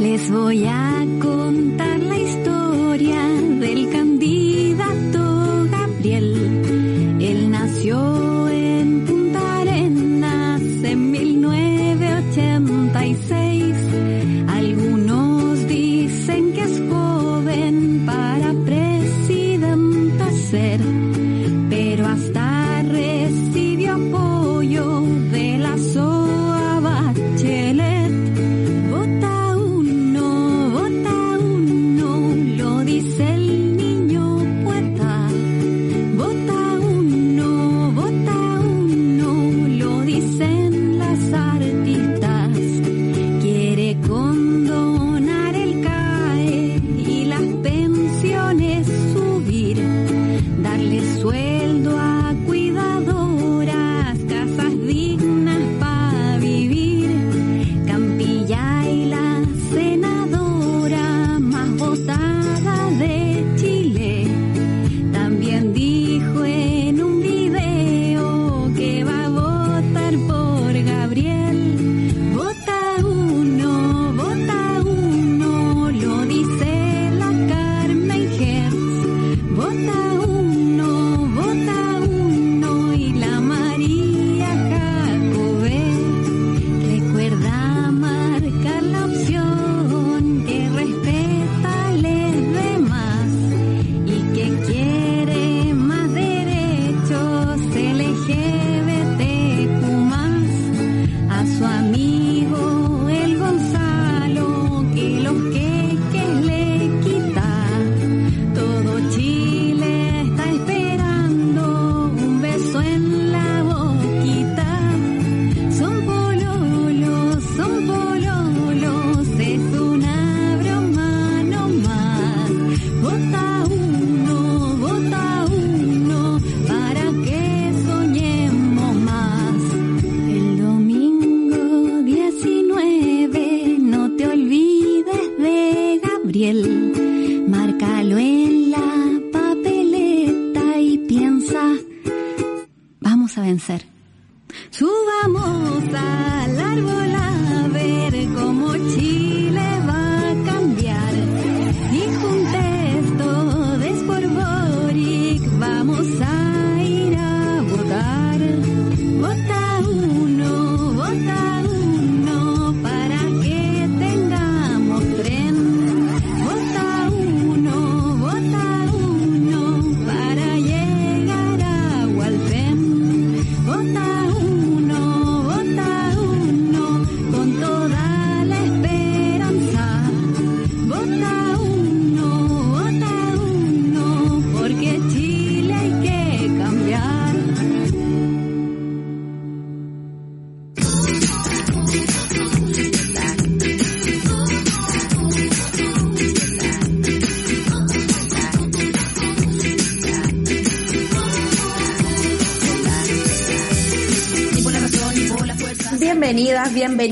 Les voy a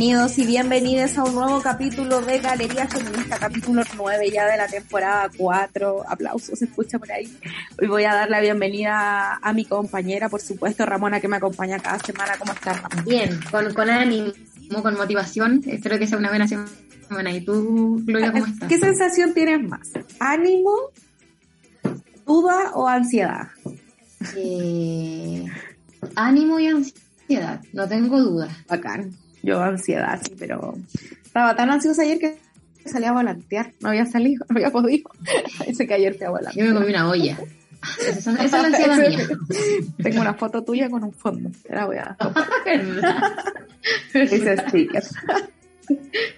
bienvenidos y bienvenidas a un nuevo capítulo de Galería Feminista, capítulo 9 ya de la temporada 4. Aplausos, se escucha por ahí. Hoy voy a dar la bienvenida a mi compañera, por supuesto, Ramona, que me acompaña cada semana. ¿Cómo estás, Ramona? Bien, con, con ánimo, con motivación. Espero que sea una buena semana. ¿Y tú, Gloria, cómo estás? ¿Qué sensación tienes más? ¿Ánimo, duda o ansiedad? Eh, ánimo y ansiedad, no tengo dudas. Bacán. Yo ansiedad, sí, pero estaba tan ansiosa ayer que salí a volantear. No había salido, no había podido. Dice que ayer fui a volantear. Yo me comí una olla. Esa, esa es la ansiedad mía. Tengo una foto tuya con un fondo. Te la voy a. Dice stickers.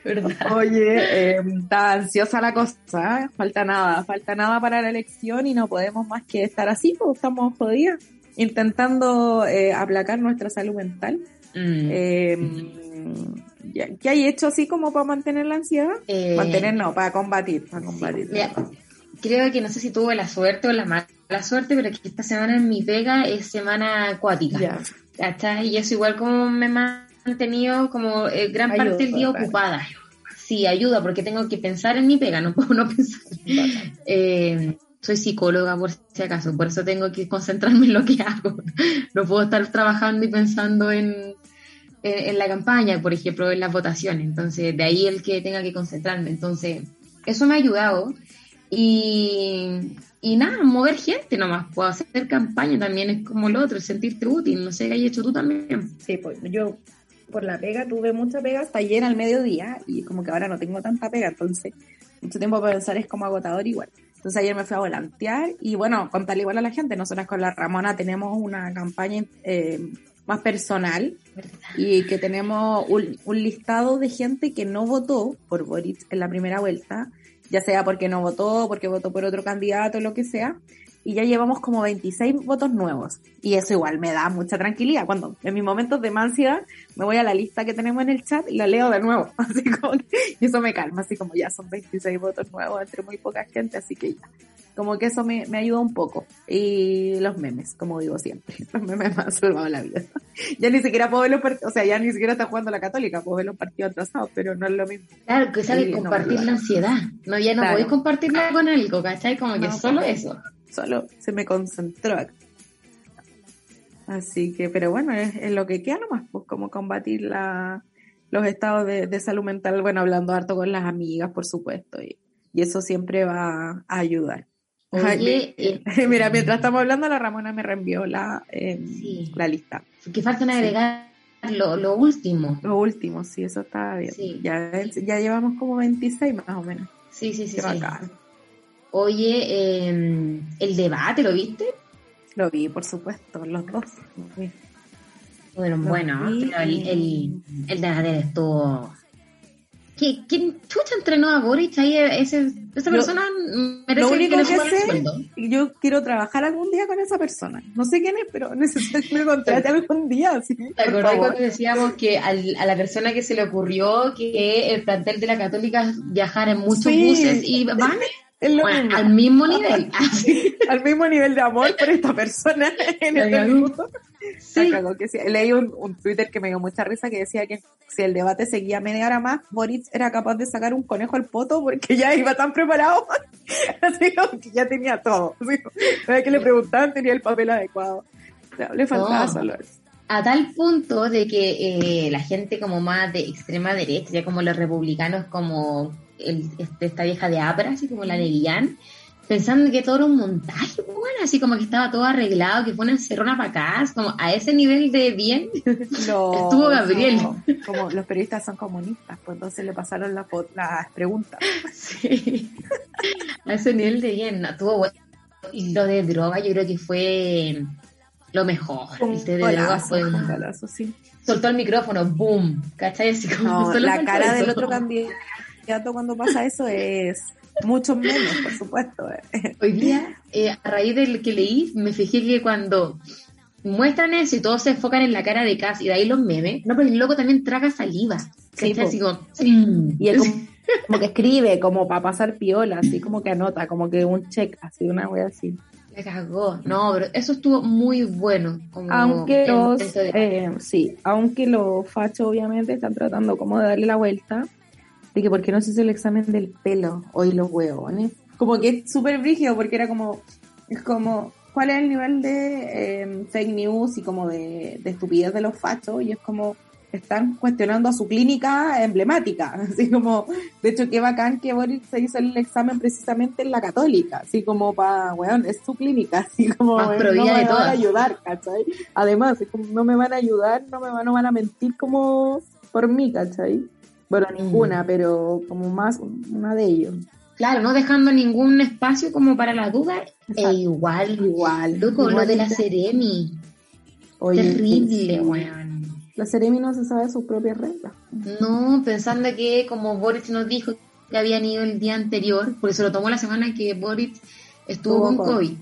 ¿Verdad? Oye, eh, está ansiosa la cosa, ¿eh? falta nada, falta nada para la elección y no podemos más que estar así, pues estamos jodidas, intentando eh, aplacar nuestra salud mental. Mm. Eh, ya- ¿Qué hay hecho así como para mantener la ansiedad? Eh, mantener no, para combatir, para combatir. Mira, creo que no sé si tuve la suerte o la mala suerte, pero que esta semana en mi pega es semana acuática. Ya. ¿Cachai? Y eso igual como me ha mantenido como eh, gran Ayuda, parte del día ocupada. Sí, ayuda, porque tengo que pensar en mi pega, no puedo no pensar. Eh, soy psicóloga por si acaso, por eso tengo que concentrarme en lo que hago. No puedo estar trabajando y pensando en, en, en la campaña, por ejemplo, en las votaciones. Entonces, de ahí el que tenga que concentrarme. Entonces, eso me ha ayudado. Y, y nada, mover gente nomás. Puedo hacer campaña también, es como lo otro, sentirte útil. No sé qué hay hecho tú también. Sí, pues yo por la pega tuve mucha pega hasta ayer al mediodía y como que ahora no tengo tanta pega, entonces mucho tiempo para pensar es como agotador igual. Entonces ayer me fui a volantear y bueno, contarle igual a la gente, nosotras con la Ramona tenemos una campaña eh, más personal y que tenemos un, un listado de gente que no votó por Boric en la primera vuelta, ya sea porque no votó, porque votó por otro candidato, lo que sea, y ya llevamos como 26 votos nuevos. Y eso igual me da mucha tranquilidad. Cuando en mis momentos de más ansiedad me voy a la lista que tenemos en el chat y la leo de nuevo. Así como que- y eso me calma, así como ya son 26 votos nuevos entre muy poca gente, así que ya. Como que eso me, me ayuda un poco. Y los memes, como digo siempre. Los memes me han salvado la vida. Ya ni siquiera puedo ver los partidos, o sea, ya ni siquiera está jugando la católica, puedo ver los partidos atrasados, pero no es lo mismo. Claro, que sabes no, compartir la ansiedad. No, ya no Claro. podéis compartirla con algo, ¿cachai? Como que No, solo pues. eso. solo se me concentró acá. Así que, pero bueno, es, es lo que queda nomás, pues como combatir la, los estados de, de salud mental, bueno, hablando harto con las amigas, por supuesto, y, y eso siempre va a ayudar. Oye, Ay, eh, Mira, mientras estamos hablando, la Ramona me reenvió la, eh, Sí. la lista. que faltan agregar lo, lo último. Lo último, sí, eso está bien. Sí. Ya, ya llevamos como 26 más o menos. Sí, sí, sí. Sí. Oye, eh, el debate, ¿lo viste? Lo vi, por supuesto, los dos. Bueno, bueno, vi pero el, el, el debate estuvo... ¿Qué- ¿Quién chucha entrenó a Boric ahí? Ese, esa persona merece lo único que el sé- yo quiero trabajar algún día con esa persona. No sé quién es, pero necesito que me contrate algún día. ¿sí? ¿Te acordás cuando decíamos que al- a la persona que se le ocurrió que el plantel de la Católica viajara en muchos Sí. buses y van Es lo bueno, mismo. al mismo nivel? Así. Al mismo nivel de amor por esta persona en cagó. minuto. Sí. Leí un, un Twitter que me dio mucha risa que decía que si el debate seguía media hora más, Boric era capaz de sacar un conejo al poto porque ya iba tan preparado. Así que ya tenía todo. Cada que le preguntaban tenía el papel adecuado. O sea, le faltaba No. solo eso. A tal punto de que eh, la gente como más de extrema derecha, ya como los republicanos, como el, este- esta vieja de Abra, así como la de Guillán, pensando que todo era un montaje, pues, bueno, así como que estaba todo arreglado, que fue una encerrona para acá, como a ese nivel de bien. No, Estuvo Gabriel. no. como los periodistas son comunistas, pues entonces le pasaron las, preguntas. Sí. a ese nivel de bien, no, tuvo bueno. Y lo de droga yo creo que fue lo mejor. Un El té de droga fue un golazo, sí. soltó el micrófono, boom, ¿cachai? Así como No, la cara del otro candidato cuando pasa eso es muchos memes, por supuesto. Hoy día, eh, a raíz del que leí, me fijé que cuando muestran eso y todos se enfocan en la cara de Cass y de ahí los memes, no, pero el loco también traga saliva. Sí. Así como, mm. Y él como, como que escribe, como para pasar piola, así como que anota, como que un check, así una wea así. La cagó. No, pero eso estuvo muy bueno. Como Aunque los, de- eh, sí, aunque los fachos obviamente están tratando como de darle la vuelta, de que por qué no se hizo el examen del pelo, hoy los huevones. Como que es súper brígido porque era como, es como, ¿cuál es el nivel de eh, fake news y como de, de estupidez de los fachos? Y es como, están cuestionando a su clínica emblemática, así como, de hecho qué bacán que Boris se hizo el examen precisamente en la católica, así como para, weón, es su clínica, así como, Más weón, provida no de me van a ayudar, ¿cachai? Además, es como, no me van a ayudar, no me van, no van a mentir como por mí, ¿cachai? Bueno, ninguna, pero como más una de ellos. Claro, no dejando ningún espacio como para la duda. E igual, Igual. loco, lo de la. Oye, Terrible, weón. La Ceremi no se sabe sus propias reglas. No, pensando que como Boric nos dijo que habían ido el día anterior, por eso lo tomó la semana que Boric estuvo Tuvo con COVID.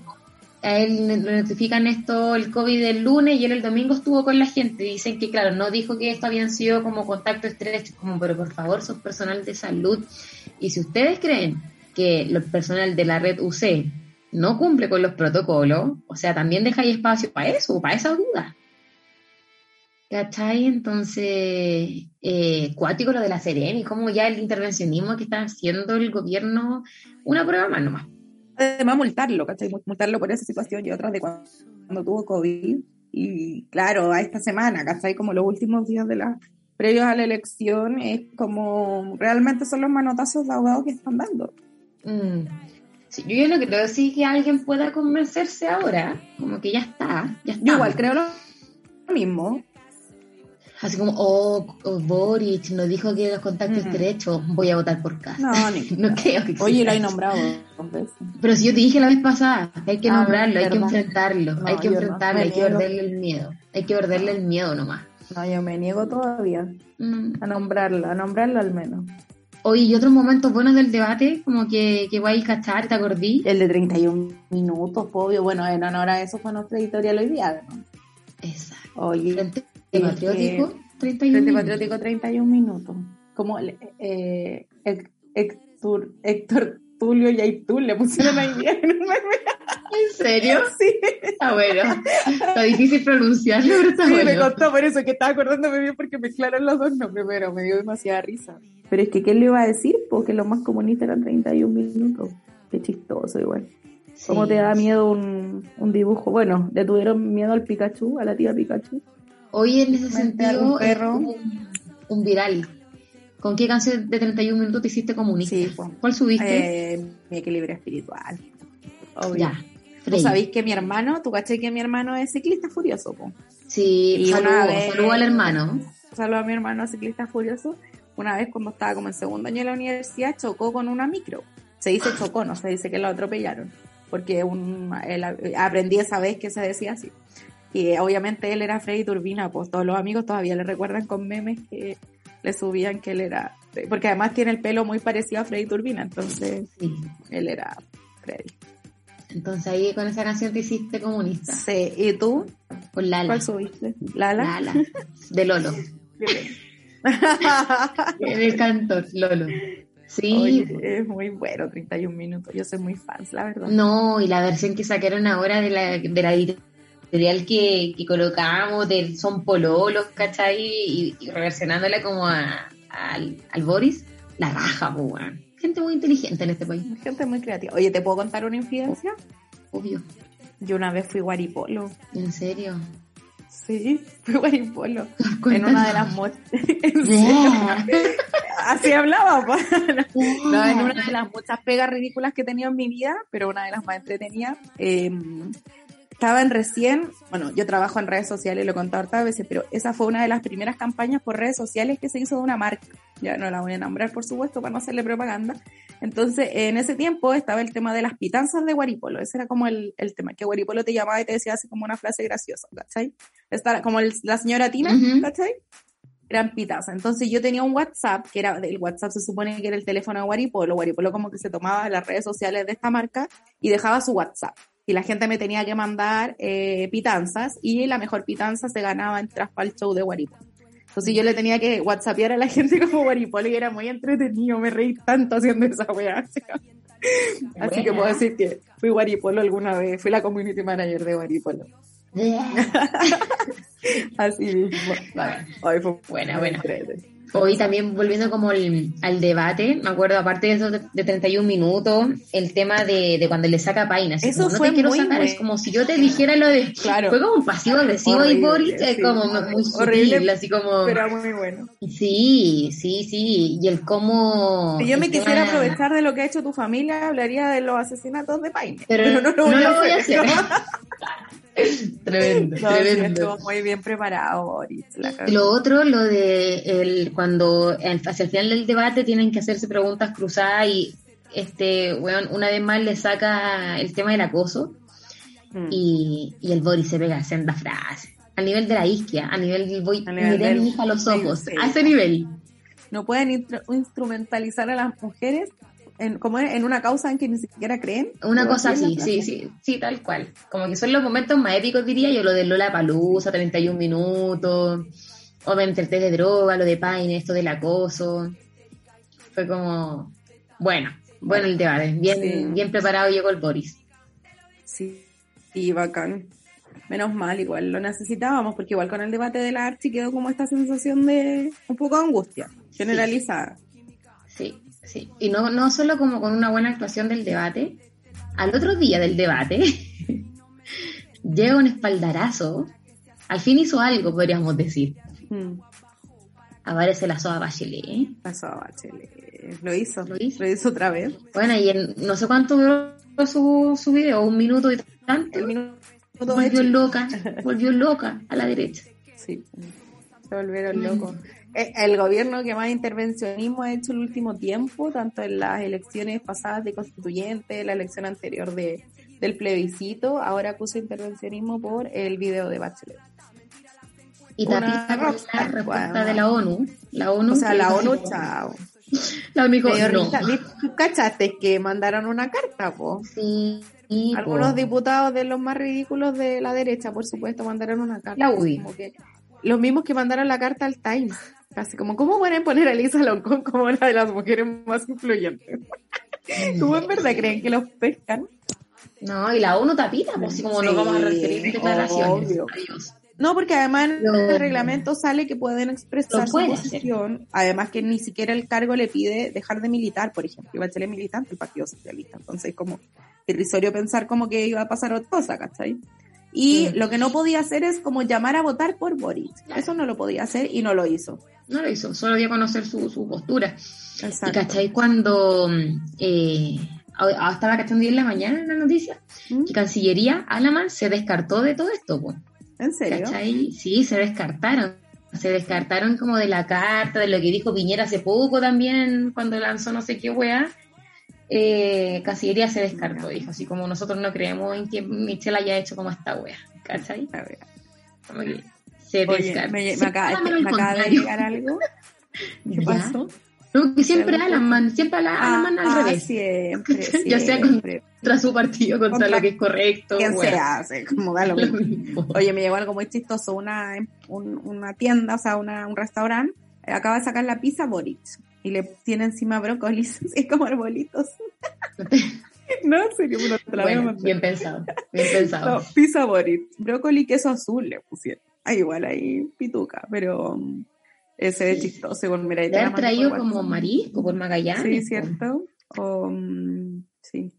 A él le notifican esto el COVID el lunes y él el domingo estuvo con la gente. Dicen que, claro, no dijo que esto habían sido como contacto estrecho, como, pero por favor, son personal de salud. Y si ustedes creen que el personal de la red UC no cumple con los protocolos, o sea, también ahí espacio para eso, para esa duda. ¿Cachai? Entonces, eh, cuático lo de la Serena y como ya el intervencionismo que está haciendo el gobierno, una prueba más nomás. Además, multarlo, ¿cachai? Multarlo por esa situación y otras de cuando, cuando tuvo COVID. Y claro, a esta semana, ¿cachai? Como los últimos días de la previos a la elección, es como realmente son los manotazos de abogados que están dando. Mm. Sí, yo ya no creo sí que alguien pueda convencerse ahora, como que ya está, ya está. Yo igual creo lo lo mismo. Así como, oh, oh, Boric nos dijo que los contactos Mm. estrechos, voy a votar por casa. No, ni- No creo que Oye, lo eso. nombrado. Pero si yo te dije la vez pasada, hay que Ah, nombrarlo, hay que enfrentarlo, No, hay que no, enfrentarlo, hay que perderle el miedo, hay que perderle el miedo nomás. No, yo me niego todavía Mm. a nombrarlo, a nombrarlo al menos. Oye, y otros momentos buenos del debate, como que, que voy a cachar, ¿te acordí? El de 31 minutos, obvio. Bueno, en honor a eso fue nuestra editorial hoy día. ¿no? Exacto. Oye, Frente Patriótico, que- 31 Frente. Patriótico 31 minutos. Como eh, Héctor, Héctor Tulio y Aitul le pusieron ahí bien en un meme. ¿En serio? Sí, Está bueno. Está difícil pronunciarlo, pero está sí, me bueno. contó por eso que estaba acordándome bien porque mezclaron los dos nombres, pero me dio demasiada risa. Pero es que, ¿qué le iba a decir? Porque lo más comunista eran 31 minutos. Qué chistoso igual. ¿Cómo Sí. te da miedo un, un dibujo? Bueno, ¿le tuvieron miedo al Pikachu, a la tía Pikachu? Hoy en ese sentido, un perro. un, un viral. ¿Con qué canción de 31 minutos te hiciste comunista? Sí, pues. ¿Cuál subiste? Eh, mi equilibrio espiritual. Obvio. ya. Tú sabéis que mi hermano, tú caché que mi hermano es ciclista furioso, po. Sí, Y saludo, vez- saludo al hermano. Saludo a mi hermano ciclista furioso. Una vez cuando estaba como en segundo año de la universidad, chocó con una micro. Se dice chocó, no se dice que lo atropellaron. Porque un, él- aprendí esa vez que se decía así. Y eh, obviamente él era Freddy Turbina, pues todos los amigos todavía le recuerdan con memes que le subían que él era. Porque además tiene el pelo muy parecido a Freddy Turbina, entonces Sí. él era Freddy. Entonces ahí con esa canción te hiciste comunista. Sí, ¿y tú? Con Lala. ¿Cuál subiste? ¿Lala? Lala. De Lolo. El cantor, Lolo. Sí. Oye, es muy bueno, 31 minutos. Yo soy muy fan, la verdad. No, y la versión que sacaron ahora de la, de la editorial que, que colocamos del Son Pololos, ¿cachai? Y, y reversionándola como a, al, al Boris, la raja, pues, weón. Gente muy inteligente en este país, Gente muy creativa. Oye, ¿te puedo contar una infidencia? obvio. Yo una vez fui guaripolo. En serio. Sí, fui guaripolo. En una de las muchas... Así hablaba, pa. No, en una de las muchas pegas ridículas que he tenido en mi vida, pero una de las más entretenidas. eh, estaba en recién, bueno, yo trabajo en redes sociales, lo he contado hartas veces, pero esa fue una de las primeras campañas por redes sociales que se hizo de una marca. Ya no la voy a nombrar, por supuesto, para no hacerle propaganda. Entonces, en ese tiempo estaba el tema de las pitanzas de Guaripolo. Ese era como el, el tema, que Guaripolo te llamaba y te decía así como una frase graciosa, ¿cachai? Esta, como el- la señora Tina, Ujú. ¿cachai? eran pitanzas. Entonces yo tenía un WhatsApp, que era, el WhatsApp se supone que era el teléfono de Guaripolo. Guaripolo como que se tomaba las redes sociales de esta marca y dejaba su WhatsApp. Y la gente me tenía que mandar eh, pitanzas y la mejor pitanza se ganaba en el show de Guaripolo. Entonces yo le tenía que whatsappear a la gente como Guaripolo y era muy entretenido, me reí tanto haciendo esa weá. Así que puedo decir que fui Guaripolo alguna vez, fui la community manager de Guaripolo. Así mismo. Ay, fue Buena, buena. Hoy también volviendo como el- al debate, me acuerdo, aparte de eso de, de 31 minutos, el tema de, de cuando le saca Paina. Eso como, no fue te quiero muy sacar, es como si yo te dijera lo de... Claro. Fue como un pasivo agresivo y Horrible, Boris es sí. como muy Horrible, sutil, así como... Pero muy bueno. Sí, sí, sí, y el cómo... Si yo me quisiera tema- aprovechar de lo que ha hecho tu familia, hablaría de los asesinatos de Paine. Pero, no, lo voy a hacer. tremendo, No, tremendo. estuvo muy bien preparado, Boris. Lo otro, lo de el, cuando el- hacia el final del debate tienen que hacerse preguntas cruzadas y este weón una vez más le saca el tema del acoso Mm. y, y el Boris se pega senda frase. nivel de la isquia, a nivel del voy, A nivel miré a mi hija a los ojos, sí. a ese nivel. No pueden instrumentalizar a las mujeres en, como en una causa en que ni siquiera creen. Una cosa así, sí, sí, sí, tal cual. Como que son los momentos más épicos, diría yo, lo de Lola Palusa, 31 minutos, obviamente el test de droga, lo de Paine, esto del acoso. Fue como, bueno, bueno el debate, bien, Sí. bien preparado llegó el Boris. Sí, y bacán. Menos mal, igual lo necesitábamos, porque igual con el debate de la Archi quedó como esta sensación de un poco de angustia generalizada. Sí, sí. Y no, no solo como con una buena actuación del debate, al otro día del debate llega un espaldarazo, al fin hizo algo, podríamos decir. Mm, Aparece la soda Bachelet. ¿eh? pasó a Bachelet. Lo hizo, Lo hizo. lo hizo otra vez. Bueno, y en no sé cuánto duró su, su video, un minuto y tanto. El minuto volvió hecho. loca, volvió loca a la derecha. Sí, se volvieron Mm. locos. Eh, El gobierno que más intervencionismo ha hecho el último tiempo, tanto en las elecciones pasadas de constituyente, la elección anterior de, del plebiscito, ahora puso intervencionismo por el video de Bachelet. Y Una la respuesta bueno. de la ONU. La ONU O sea, la ONU, chao. La dio no. ¿Tú cachaste que mandaron una carta, po? Sí, Algunos po. diputados de los más ridículos de la derecha, por supuesto, mandaron una carta. La UDI. Como que los mismos que mandaron la carta al Times. Así como, ¿cómo pueden poner a Lisa Loncón como una de las mujeres más influyentes? ¿Cómo en verdad creen que los pescan? No, y la ONU tapita, pues así como Sí, nos vamos a referir declaraciones. Adiós. No, porque además en el reglamento sale que pueden expresar su posición, además que ni siquiera el cargo le pide dejar de militar, por ejemplo, iba a ser militante del Partido Socialista, entonces como irrisorio pensar como que iba a pasar otra cosa, ¿cachai? Y lo que no podía hacer es como llamar a votar por Boric, eso no lo podía hacer y no lo hizo. No lo hizo, solo dio a conocer su, su postura. Y cachai cuando mm, eh, estaba cachando hoy en la mañana en la noticia ¿Mm? que Cancillería Alaman se descartó de todo esto, pues. ¿En serio? ¿Cachai? Sí, se descartaron. Se descartaron como de la carta, de lo que dijo Piñera hace poco también, cuando lanzó no sé qué weá. Eh, Cancillería se descartó, dijo, así como nosotros no creemos en que Michelle haya hecho como esta wea, ¿cachai? Como que se Oye, descartó. me, me Siempre acaba, me de llegar algo. ¿Qué pasó? No, que siempre Algo- Alaman, siempre ala- Alaman al Ah, revés. siempre, Ya sea con- siempre. Contra su partido, contra, Contra lo que es correcto. ¿Quién wea. se hace? Como da lo Lo mismo. mismo. Oye, me llegó algo muy chistoso, una, un- una tienda, o sea, una, un restaurante, acaba de sacar la pizza Boric y le tiene encima brócolis, así como arbolitos. no, en serio, pero te la voy a Bueno, bien pensado, bien pensado. No, pizza Boric, brócoli queso azul le pusieron. Ah, igual ahí pituca, pero um, ese es chistoso. Igual, mira, ahí mando traído como marisco por Magallanes. Sí, cierto. O, mm, sí,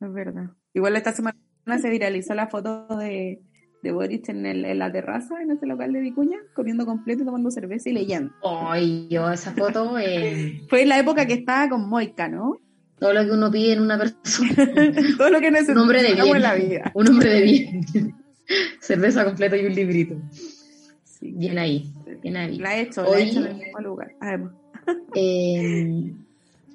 es verdad. Igual esta semana se viralizó la foto de, de Boric en, el, en la terraza, en ese local de Vicuña, comiendo completo y tomando cerveza y leyendo. Ay, yo esa foto, eh, Fue en la época que estaba con Moica, ¿no? todo lo que uno pide en una persona, Todo lo que un necesitamos hombre de bien, en la vida. un hombre de bien, cerveza completa y un librito, Sí. bien ahí, bien ahí. La he hecho, la he hecho en el mismo lugar. Además. Eh,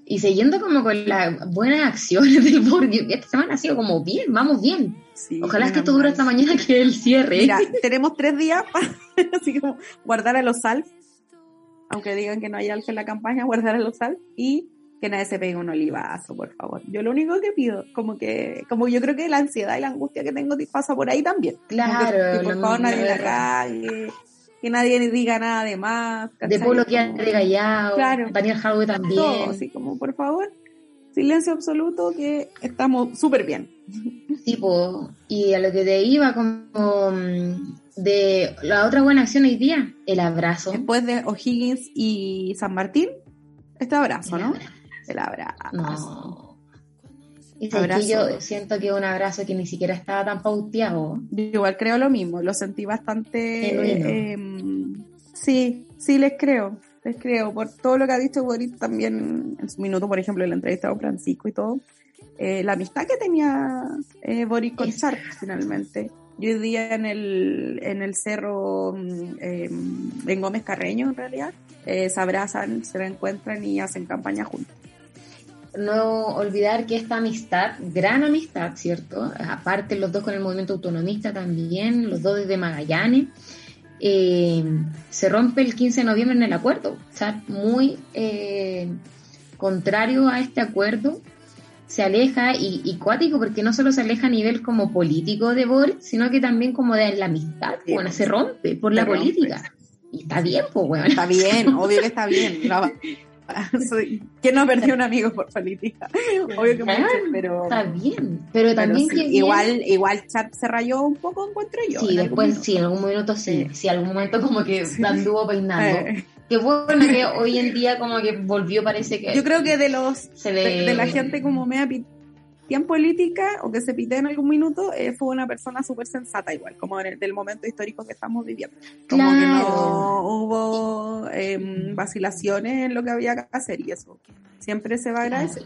y siguiendo como con las buenas acciones del Borgio, esta semana ha sido como bien, vamos bien. Sí, Ojalá es que esto dure hasta mañana que el cierre. Mira, tenemos tres días para así como guardar a los sal, aunque digan que no hay algo en la campaña, guardar a los sal y que nadie se pegue un olivazo, por favor. Yo lo único que pido, como que, como yo creo que la ansiedad y la angustia que tengo pasa por ahí también. Que- Claro, que, por favor nadie la cague, que nadie diga nada de más. de ¿cachai? Polo que de Gallao, Claro. Daniel Jadwe también. todo, así como por favor, silencio absoluto que estamos súper bien. Tipo, y a lo que te iba como mm, de la otra buena acción hoy día, el abrazo. Después de O'Higgins y San Martín, este abrazo, El ¿no? abrazo. El abrazo. No. Y yo siento que un abrazo que ni siquiera estaba tan pauteado. Yo igual creo lo mismo, lo sentí bastante... Eh, sí, sí les creo, les creo, por todo lo que ha dicho Boris también en su minuto, por ejemplo, en la entrevista con Francisco y todo, eh, la amistad que tenía eh, Boris con. Sharp finalmente. Yo hoy día en el, en el cerro mm, eh, en Gómez Carreño, en realidad, eh, se abrazan, se encuentran y hacen campaña juntos. No olvidar que esta amistad, gran amistad, ¿cierto? Aparte los dos con el movimiento autonomista también, los dos desde Magallanes, eh, se rompe el 15 de noviembre en el acuerdo. O sea, muy eh, contrario a este acuerdo, se aleja y, y, cuático, porque no solo se aleja a nivel como político de Boric, sino que también como de la amistad, bueno, se rompe por la política. Y está bien, pues, bueno. Está bien, obvio que está bien. ¿Quién no perdió un amigo por política? Obvio que mucho, pero. Está bien. Pero también pero sí, igual, igual chat se rayó un poco, encuentro yo. Sí, después sí, en algún minuto sí. Sí, algún momento como que anduvo peinando. Eh. Qué bueno que hoy en día como que volvió, parece que. Yo creo que de los de, de, la gente como me en política o que se pite en algún minuto, eh, fue una persona súper sensata igual, como en el, del momento histórico que estamos viviendo. Como claro. que no hubo eh, vacilaciones en lo que había que hacer y eso siempre se va a agradecer.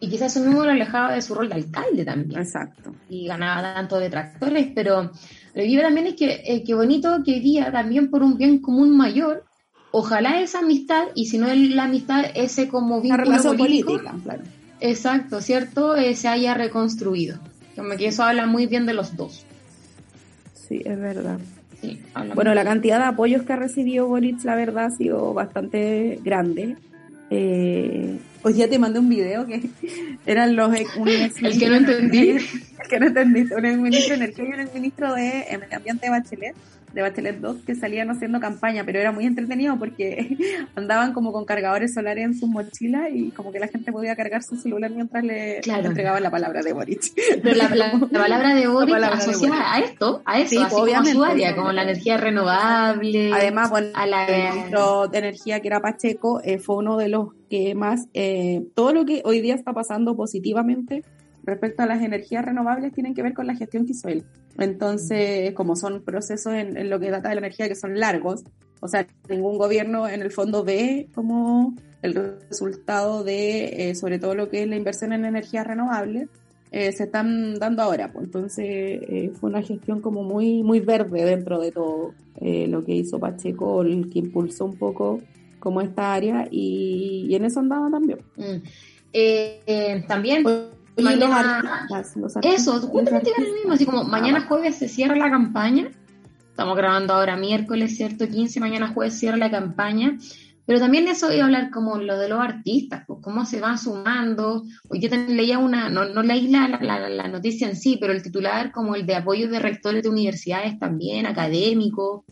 Y quizás eso mismo lo alejaba de su rol de alcalde también. Exacto. Y ganaba tanto detractores, pero lo que vive también es que, eh, que bonito que día también por un bien común mayor, ojalá esa amistad, y si no la amistad, ese como vínculo la relación político, política, claro. Exacto, ¿cierto? Eh, se haya reconstruido. Como que eso habla muy bien de los dos. Sí, es verdad. Sí, bueno, la cantidad de apoyos que ha recibido Boric, la verdad, ha sido bastante grande. Eh, hoy día te mandé un video que eran los un el que no entendí. el que no entendí, un ministro de Energía y un ministro de Medio Ambiente de Bachelet de Bachelet 2 que salían haciendo campaña, pero era muy entretenido porque andaban como con cargadores solares en sus mochilas y como que la gente podía cargar su celular mientras le claro. entregaban la palabra de Boric. Pero la, la, la palabra de Boric asociada a esto, a eso, sí, así obviamente, como a su área, como la energía renovable. Además, bueno, a la... el ministro de Energía que era Pacheco eh, fue uno de los que más, eh, todo lo que hoy día está pasando positivamente respecto a las energías renovables tienen que ver con la gestión que hizo él. Entonces, como son procesos en, en, lo que data de la energía que son largos, o sea, ningún gobierno en el fondo ve como el resultado de, eh, sobre todo lo que es la inversión en energías renovables, eh, se están dando ahora. Pues entonces, eh, fue una gestión como muy, muy verde dentro de todo lo que hizo Pacheco, el que impulsó un poco como esta área y, y en eso andaba también. Mm. también... Y los los eso, justamente lo mismo, así como mañana jueves se cierra la campaña, estamos grabando ahora miércoles, ¿cierto? 15, mañana jueves cierra la campaña, pero también eso iba a hablar como lo de los artistas, pues cómo se van sumando, hoy yo también leía una, no, no leí la, la, la, noticia en sí, pero el titular como el de apoyo de rectores de universidades también, académicos,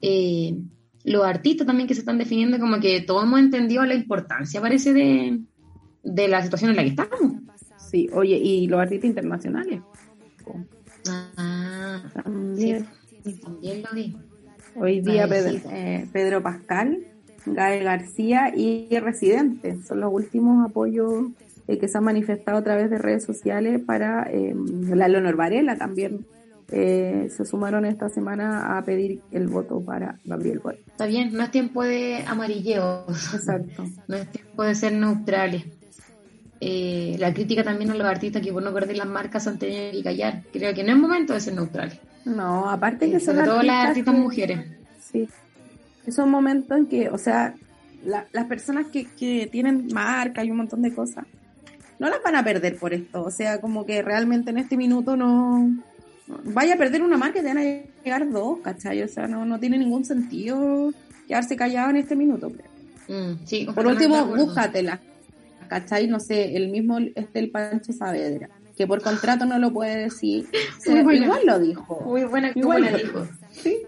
eh, los artistas también que se están definiendo como que todos hemos entendido la importancia, parece, de, de la situación en la que estamos. Sí, oye, y los artistas internacionales. Ah, también. Sí, también lo vi. Hoy día Pedro, eh, Pedro, Pascal, Gael García y Residente son los últimos apoyos eh, que se han manifestado a través de redes sociales para eh, la Leonor Varela también. Eh, se sumaron esta semana a pedir el voto para Gabriel Boric. Está bien, no es tiempo de amarilleos. Exacto. No es tiempo de ser neutrales. Eh, la crítica también a los artistas que por no perder las marcas han tenido que callar. Creo que no es momento de ser neutral. No, aparte que eh, sobre todo las artistas que, mujeres. Sí. Es un momento en que, o sea, la, las personas que, que tienen marca y un montón de cosas, no las van a perder por esto. O sea, como que realmente en este minuto no, vaya a perder una marca y te van a llegar dos, ¿cachai? O sea, no, no tiene ningún sentido quedarse callado en este minuto. Mm, sí, por último, búscatela. ¿Cachai? No sé, el mismo este el Pancho Saavedra, que por contrato no lo puede decir, sí, bueno, igual lo dijo. Muy buena, igual lo dijo. Sí.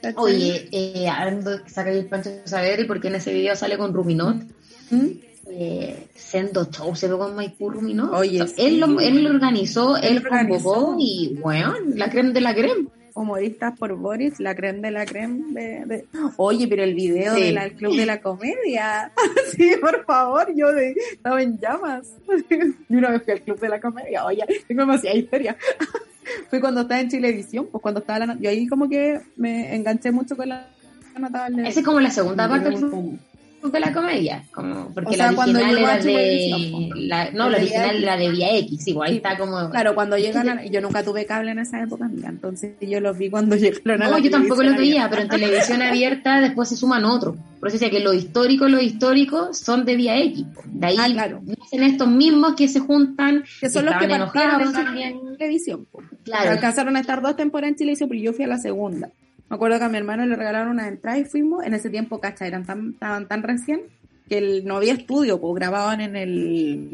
¿Cachai? Oye, eh, hablando que saca el Pancho Saavedra y porque en ese video sale con Ruminot, ¿Mm? eh, Sendo Show se ve con Maipú Ruminot. Oye, o sea, sí. él, lo, él lo organizó, él, él convocó y, bueno, la creme de la creme humoristas por Boris, la creme de la creme de, de... Oye, pero el video sí. del Club de la Comedia. sí, por favor, yo de... estaba en llamas. y una vez fui al Club de la Comedia. Oye, tengo demasiada historia. Fui cuando estaba en Chilevisión, pues cuando estaba la... Yo ahí como que me enganché mucho con la. Esa es como la segunda parte Club de la Comedia, como porque o sea, la original era de la, no, la original era de Vía X, sí, pues ahí está como claro, cuando llegan a, yo nunca tuve cable en esa época, mira, entonces yo los vi cuando llegaron a No, yo tampoco los veía, pero en televisión abierta después se suman otros. Por eso decía que lo histórico, lo histórico son de Vía X. De ahí ah, claro. dicen estos mismos que se juntan, que son los que partieron en televisión. Claro. Alcanzaron a estar dos temporadas en televisión, pero yo fui a la segunda. Me acuerdo que a mi hermano le regalaron una entrada y fuimos. En ese tiempo, cacha, eran tan, estaban tan recién que el, no había estudio, pues grababan en el.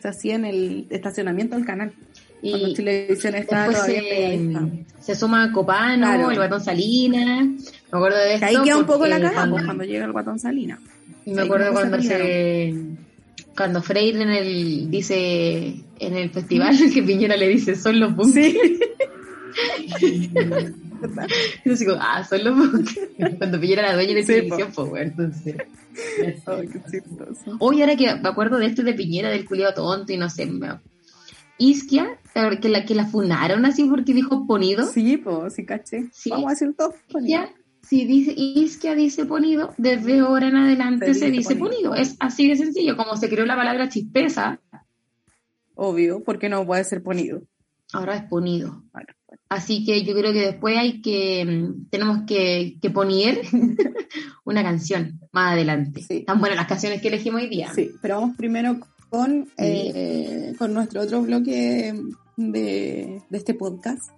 Se hacía en el estacionamiento del canal. Y televisión estaba todavía se, se suma Copano, Claro. el Batón Salinas. Me acuerdo de Que esto. ahí queda un poco la cuando- pues, cuando llega el guatón Salina. Y me Sí, acuerdo cuando se se cuando Freire en el dice en el festival que Piñera le dice son los bunkers. Sí. Y yo digo, ah, son los bunkers. Cuando Piñera era dueña de Sí, televisión, pues bueno, entonces. Qué chistoso. Hoy ahora que me acuerdo de este de Piñera, del culiado tonto y no sé, me... Isquia, que la, que la funaron así porque dijo ponido. Sí, pues, sí, caché. Sí. Vamos a decir todo. Ya, si dice Isquia dice ponido, desde ahora en adelante Se se, dice ponido. ponido. Es así de sencillo, como se creó la palabra chispeza, Obvio, porque no puede ser ponido. ahora es ponido. Bueno. Así que yo creo que después hay que, mm, tenemos que, que poner una canción más adelante. Sí. Tan buenas las canciones que elegimos hoy día. Sí, pero vamos primero con, eh, con nuestro otro bloque de, de este podcast.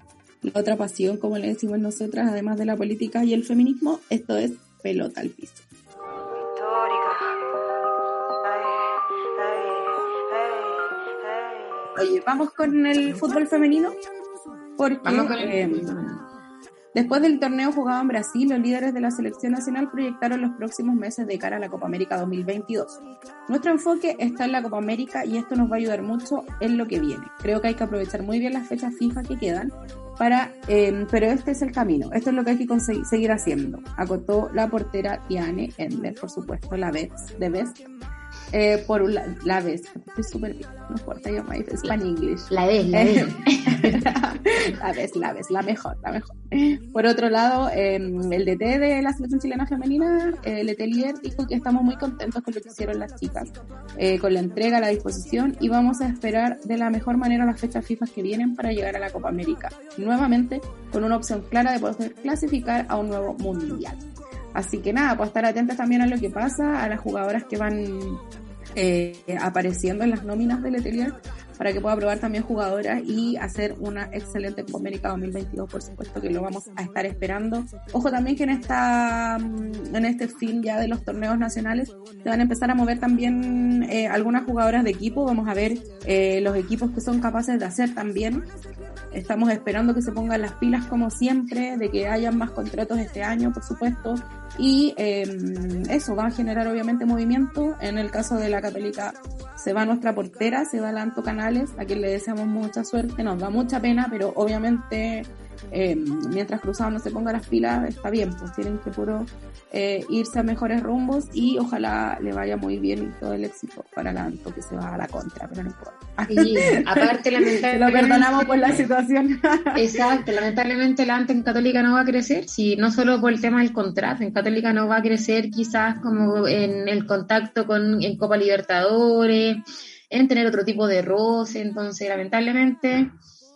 La otra pasión, como le decimos nosotras, además de la política y el feminismo, esto es pelota al piso. Oye, vamos con el fútbol femenino. Porque eh, Después del torneo jugado en Brasil, los líderes de la selección nacional proyectaron los próximos meses de cara a la Copa América 2022. Nuestro enfoque está en la Copa América y esto nos va a ayudar mucho en lo que viene. Creo que hay que aprovechar muy bien las fechas FIFA que quedan para, eh, pero este es el camino. Esto es lo que hay que seguir haciendo. Acotó la portera Tiane Ender, por supuesto, la vez de Best. Eh, por un la, la vez, estoy súper bien, no importa, yo me Spanish English. La vez, la Eh, vez. la ves, la ves, la mejor, la mejor. Por otro lado, eh, el DT de la selección chilena femenina, eh, Letelier, dijo que estamos muy contentos con lo que hicieron las chicas, eh, con la entrega, la disposición y vamos a esperar de la mejor manera las fechas FIFA que vienen para llegar a la Copa América. Nuevamente, con una opción clara de poder clasificar a un nuevo mundial. Así que nada, pues estar atentas también a lo que pasa, a las jugadoras que van eh, apareciendo en las nóminas de Letelier para que pueda probar también jugadoras y hacer una excelente Copa América 2022, por supuesto que lo vamos a estar esperando. Ojo también que en esta mm, en este fin ya de los torneos nacionales se van a empezar a mover también eh, algunas jugadoras de equipo, vamos a ver eh, los equipos que son capaces de hacer también. Estamos esperando que se pongan las pilas como siempre, de que hayan más contratos este año, por supuesto, y eh, eso va a generar obviamente movimiento. En el caso de la Católica se va nuestra portera, se va Lanto Canales, a quien le deseamos mucha suerte, nos da mucha pena, pero obviamente eh, mientras Cruzado no se ponga las pilas está bien, pues tienen que puro eh, irse a mejores rumbos y ojalá le vaya muy bien y todo el éxito para Lanto que se va a la contra, pero no importa. Y aparte, Se lo lamentablemente. perdonamos por la situación. Exacto, lamentablemente la ANTE en Católica no va a crecer, si no solo por el tema del contrato, en Católica no va a crecer quizás como en el contacto con en Copa Libertadores, en tener otro tipo de roce, entonces lamentablemente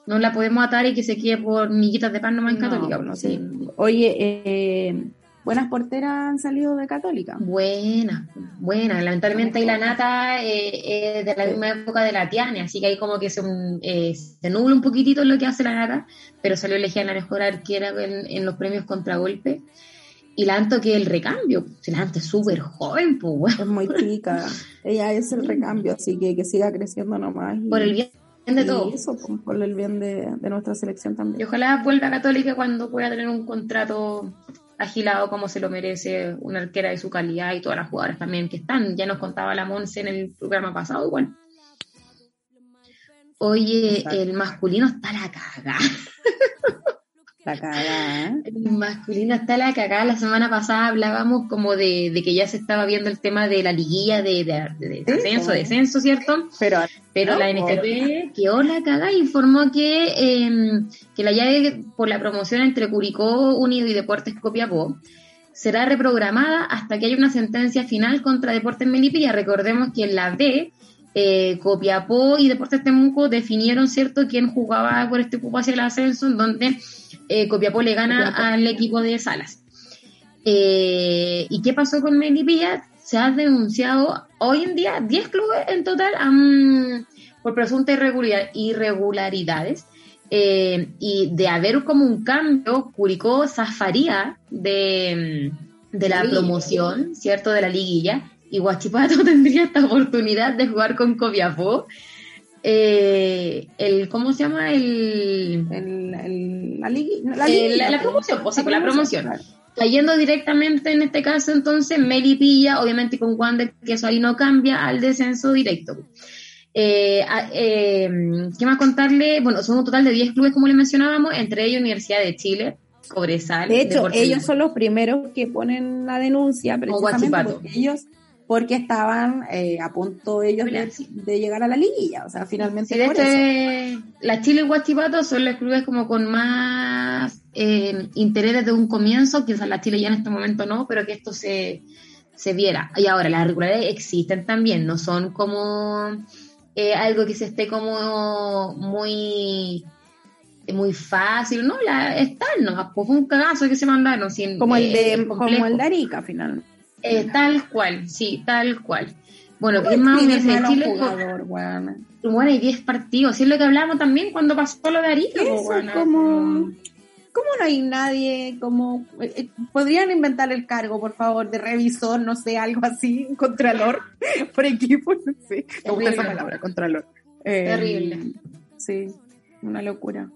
no la podemos atar y que se quede por millitas de pan nomás en No, Católica. no sí. Oye, eh, buenas porteras han salido de Católica. Buena, buena. Lamentablemente ahí la nata eh, es de la misma época de la Tiane, así que ahí como que se, eh, se nubla un poquitito lo que hace la nata, pero salió elegida la mejor arquera en, en los premios contragolpe. Y la Anto que el recambio, si la Anto es súper joven, pues bueno, Es muy chica. Ella es el recambio, así que que siga creciendo nomás. y- por el bien de y eso, pues, por el bien de, de nuestra selección Y también. ojalá vuelva a Católica cuando pueda tener un contrato agilado como se lo merece una arquera de su calidad y todas las jugadoras también que están. Ya nos contaba la Monse en el programa pasado igual. Oye, Exacto. el masculino está la cagada. La cagada, ¿eh? Masculino está la cagada. La semana pasada hablábamos como de, de que ya se estaba viendo el tema de la liguilla de, de, ascenso, descenso, ¿cierto? Pero, Pero No, la. NFP quedó la cagada informó que, eh, que la llave por la promoción entre Curicó Unido y Deportes Copiapó será reprogramada hasta que haya una sentencia final contra Deportes Melipilla. Recordemos que en la B, eh, Copiapó y Deportes Temuco definieron, ¿cierto?, quién jugaba por este cupo hacia el ascenso, en donde eh, Copiapó le gana Copiapó. al equipo de Salas. Eh, ¿Y qué pasó con Melipilla? Se ha denunciado hoy en día 10 clubes en total por presuntas irregularidad- irregularidades Eh, y de haber como un cambio, Curicó zafaría de, de la promoción, ¿cierto? De la liguilla. Y Guachipato tendría esta oportunidad de jugar con Copiapó. Eh, el, ¿Cómo se llama? El, El- el- la, la, eh, liguilla, la, la pues. promoción, pues con la promoción. claro. Cayendo directamente en este caso, entonces, Melipilla, obviamente con Wander, que eso ahí no cambia, al descenso directo. Eh, a- eh, ¿Qué más contarle? Bueno, son un total de 10 clubes, como le mencionábamos, entre ellos Universidad de Chile, Cobresal. De hecho, ellos son los primeros que ponen la denuncia, precisamente porque ellos, porque estaban eh, a punto ellos de, llegar a la liguilla, o sea, finalmente Sí, de por eso. este, la Chile y Guachipato son los clubes como con más eh, intereses de un comienzo, quizás la Chile ya en este momento no, pero que esto se, se viera. Y ahora, las irregularidades existen también, no son como eh, algo que se esté como muy muy fácil, no, la, están, no, pues fue un cagazo que se mandaron. sin, Como el eh, de, como el de Arica, finalmente. Eh, tal cual, sí, tal cual. Bueno, ¿Cómo ¿qué más Chile? jugador, weona? Bueno, hay 10 partidos, sí es lo que hablamos también cuando pasó lo de Arica. Como... ¿Cómo no hay nadie como... eh, eh, Podrían inventar el cargo, por favor, de revisor, no sé, algo así, un contralor por equipo, no sé. Me gusta esa palabra, contralor. Eh, Terrible. Sí, una locura.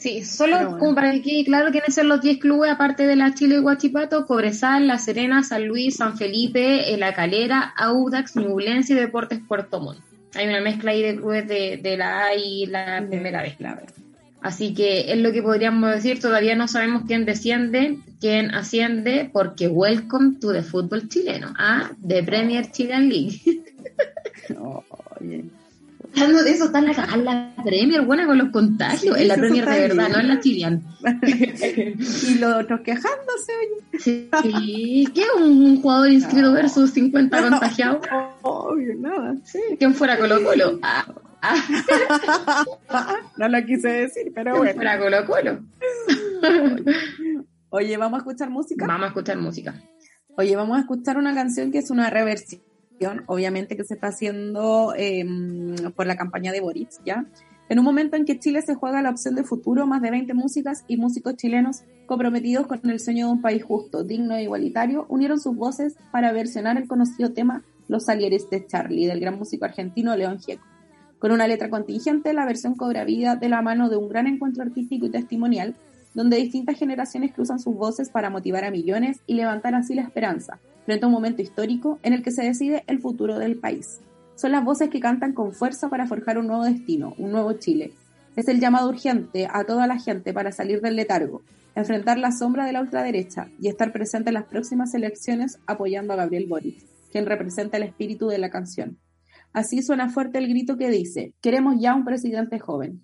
Sí, solo bueno. como para que quede claro quiénes son los 10 clubes, aparte de la Chile y Guachipato, Cobresal, La Serena, San Luis, San Felipe, eh, La Calera, Audax, Ñublense y Deportes Puerto Montt. Hay una mezcla ahí de clubes de, de la A y la primera vez. La. Así que es lo que podríamos decir, todavía no sabemos quién desciende, quién asciende, porque welcome to the fútbol chileno, ¿ah? The Premier Chilean League. Oye. Hablando de eso, está la, a la Premier, buena con los contagios, Sí, en la Premier de verdad, bien. no en la y los otros quejándose, oye. Sí, ¿qué un jugador inscrito No. versus 50 contagiados? Obvio, nada. ¿Quién fuera Colo Colo? Ah, no lo quise decir, pero ¿quién bueno. fuera Colo Colo? Oye, ¿vamos a escuchar música? Vamos a escuchar música. Oye, vamos a escuchar una canción que es una reversión, obviamente que se está haciendo eh, por la campaña de Boric, ¿ya? En un momento en que Chile se juega la opción de futuro, más de 20 músicas y músicos chilenos comprometidos con el sueño de un país justo, digno e igualitario, unieron sus voces para versionar el conocido tema Los Salieres de Charlie, del gran músico argentino León Gieco. Con una letra contingente, la versión cobra vida de la mano de un gran encuentro artístico y testimonial, donde distintas generaciones cruzan sus voces para motivar a millones y levantar así la esperanza, frente a un momento histórico en el que se decide el futuro del país. Son las voces que cantan con fuerza para forjar un nuevo destino, un nuevo Chile. Es el llamado urgente a toda la gente para salir del letargo, enfrentar la sombra de la ultraderecha y estar presente en las próximas elecciones apoyando a Gabriel Boric, quien representa el espíritu de la canción. Así suena fuerte el grito que dice, queremos ya un presidente joven.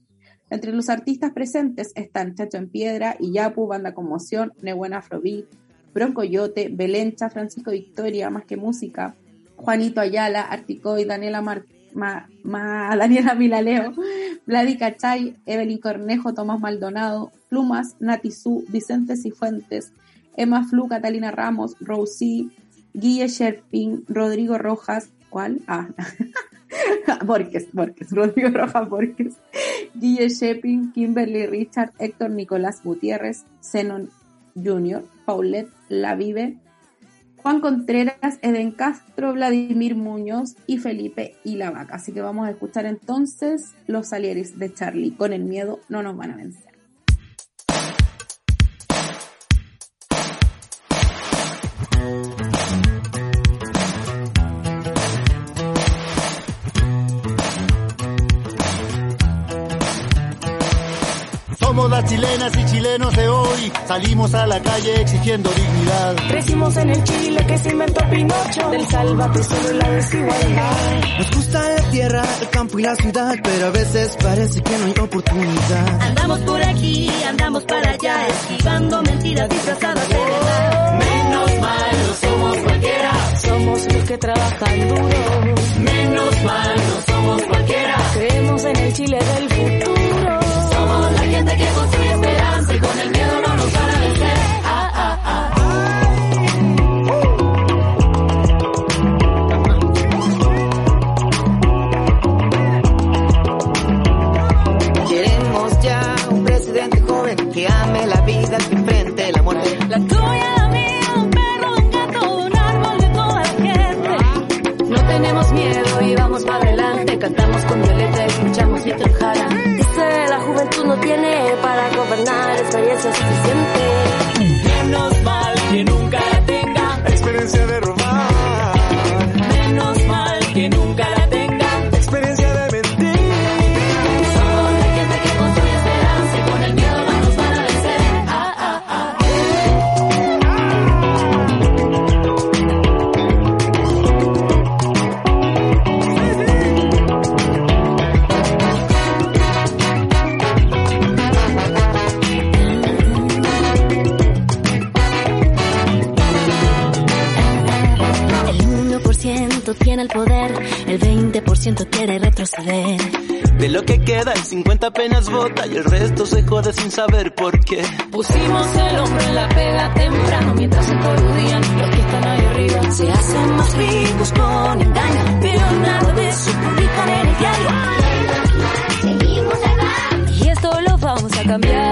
Entre los artistas presentes están Chacho en Piedra, Iyapu, Banda Conmoción, Nebuena Afrobeat, Broncoyote, Belencha, Francisco Victoria, Más que Música, Juanito Ayala, Articoy, Daniela Mar Ma- Ma- Daniela Milaleo, Vladi Cachay, Evelyn Cornejo, Tomás Maldonado, Plumas, Nati Su, Vicente Cifuentes, Emma Flu, Catalina Ramos, Rosie, Guille Sherpin, Rodrigo Rojas, ¿cuál? Ah, Borges, Borges, Rodrigo Rojas Borges, Guille Shepin, Kimberly Richard, Héctor Nicolás Gutiérrez, Zenon Jr., Paulette Lavive, Juan Contreras, Eden Castro, Vladimir Muñoz y Felipe y la. Así que vamos a escuchar entonces los salieres de Charlie. Con el miedo no nos van a vencer. Chilenas y chilenos de hoy, salimos a la calle exigiendo dignidad. Crecimos en el Chile que se inventó Pinocho, del sálvate solo la desigualdad. Nos gusta la tierra, el campo y la ciudad, pero a veces parece que no hay oportunidad. Andamos por aquí, andamos para allá, esquivando mentiras disfrazadas de verdad. Menos mal, no somos cualquiera. Somos los que trabajan duro. Menos mal, no somos cualquiera. Creemos en el Chile del futuro. Queda, el 50 apenas vota y el resto se jode sin saber por qué. Pusimos el hombre en la pega temprano mientras se coludían los que están ahí arriba. Se hacen más ricos con engaño, pero nada de eso publican en el diario. Y esto lo vamos a cambiar.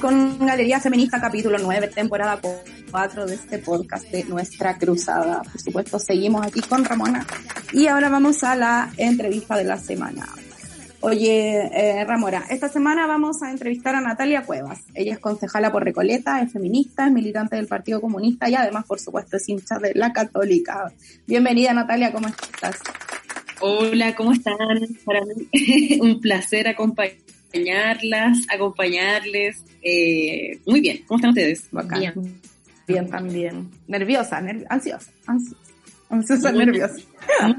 Con Galería Feminista, capítulo 9, temporada 4 de este podcast de Nuestra Cruzada. Por supuesto, seguimos aquí con Ramona y ahora vamos a la entrevista de la semana. Oye, eh, Ramona, esta semana vamos a entrevistar a Natalia Cuevas. Ella es concejala por Recoleta, es feminista, es militante del Partido Comunista y además, por supuesto, es hincha de la Católica. Bienvenida, Natalia, ¿cómo estás? Hola, ¿cómo están? Para mí un placer acompañarlas, acompañarles. Eh, muy bien, ¿cómo están ustedes? Bacán. Bien. Bien, también. Nerviosa, nervi- ansiosa, ansiosa. Ansiosa, Muy- nerviosa.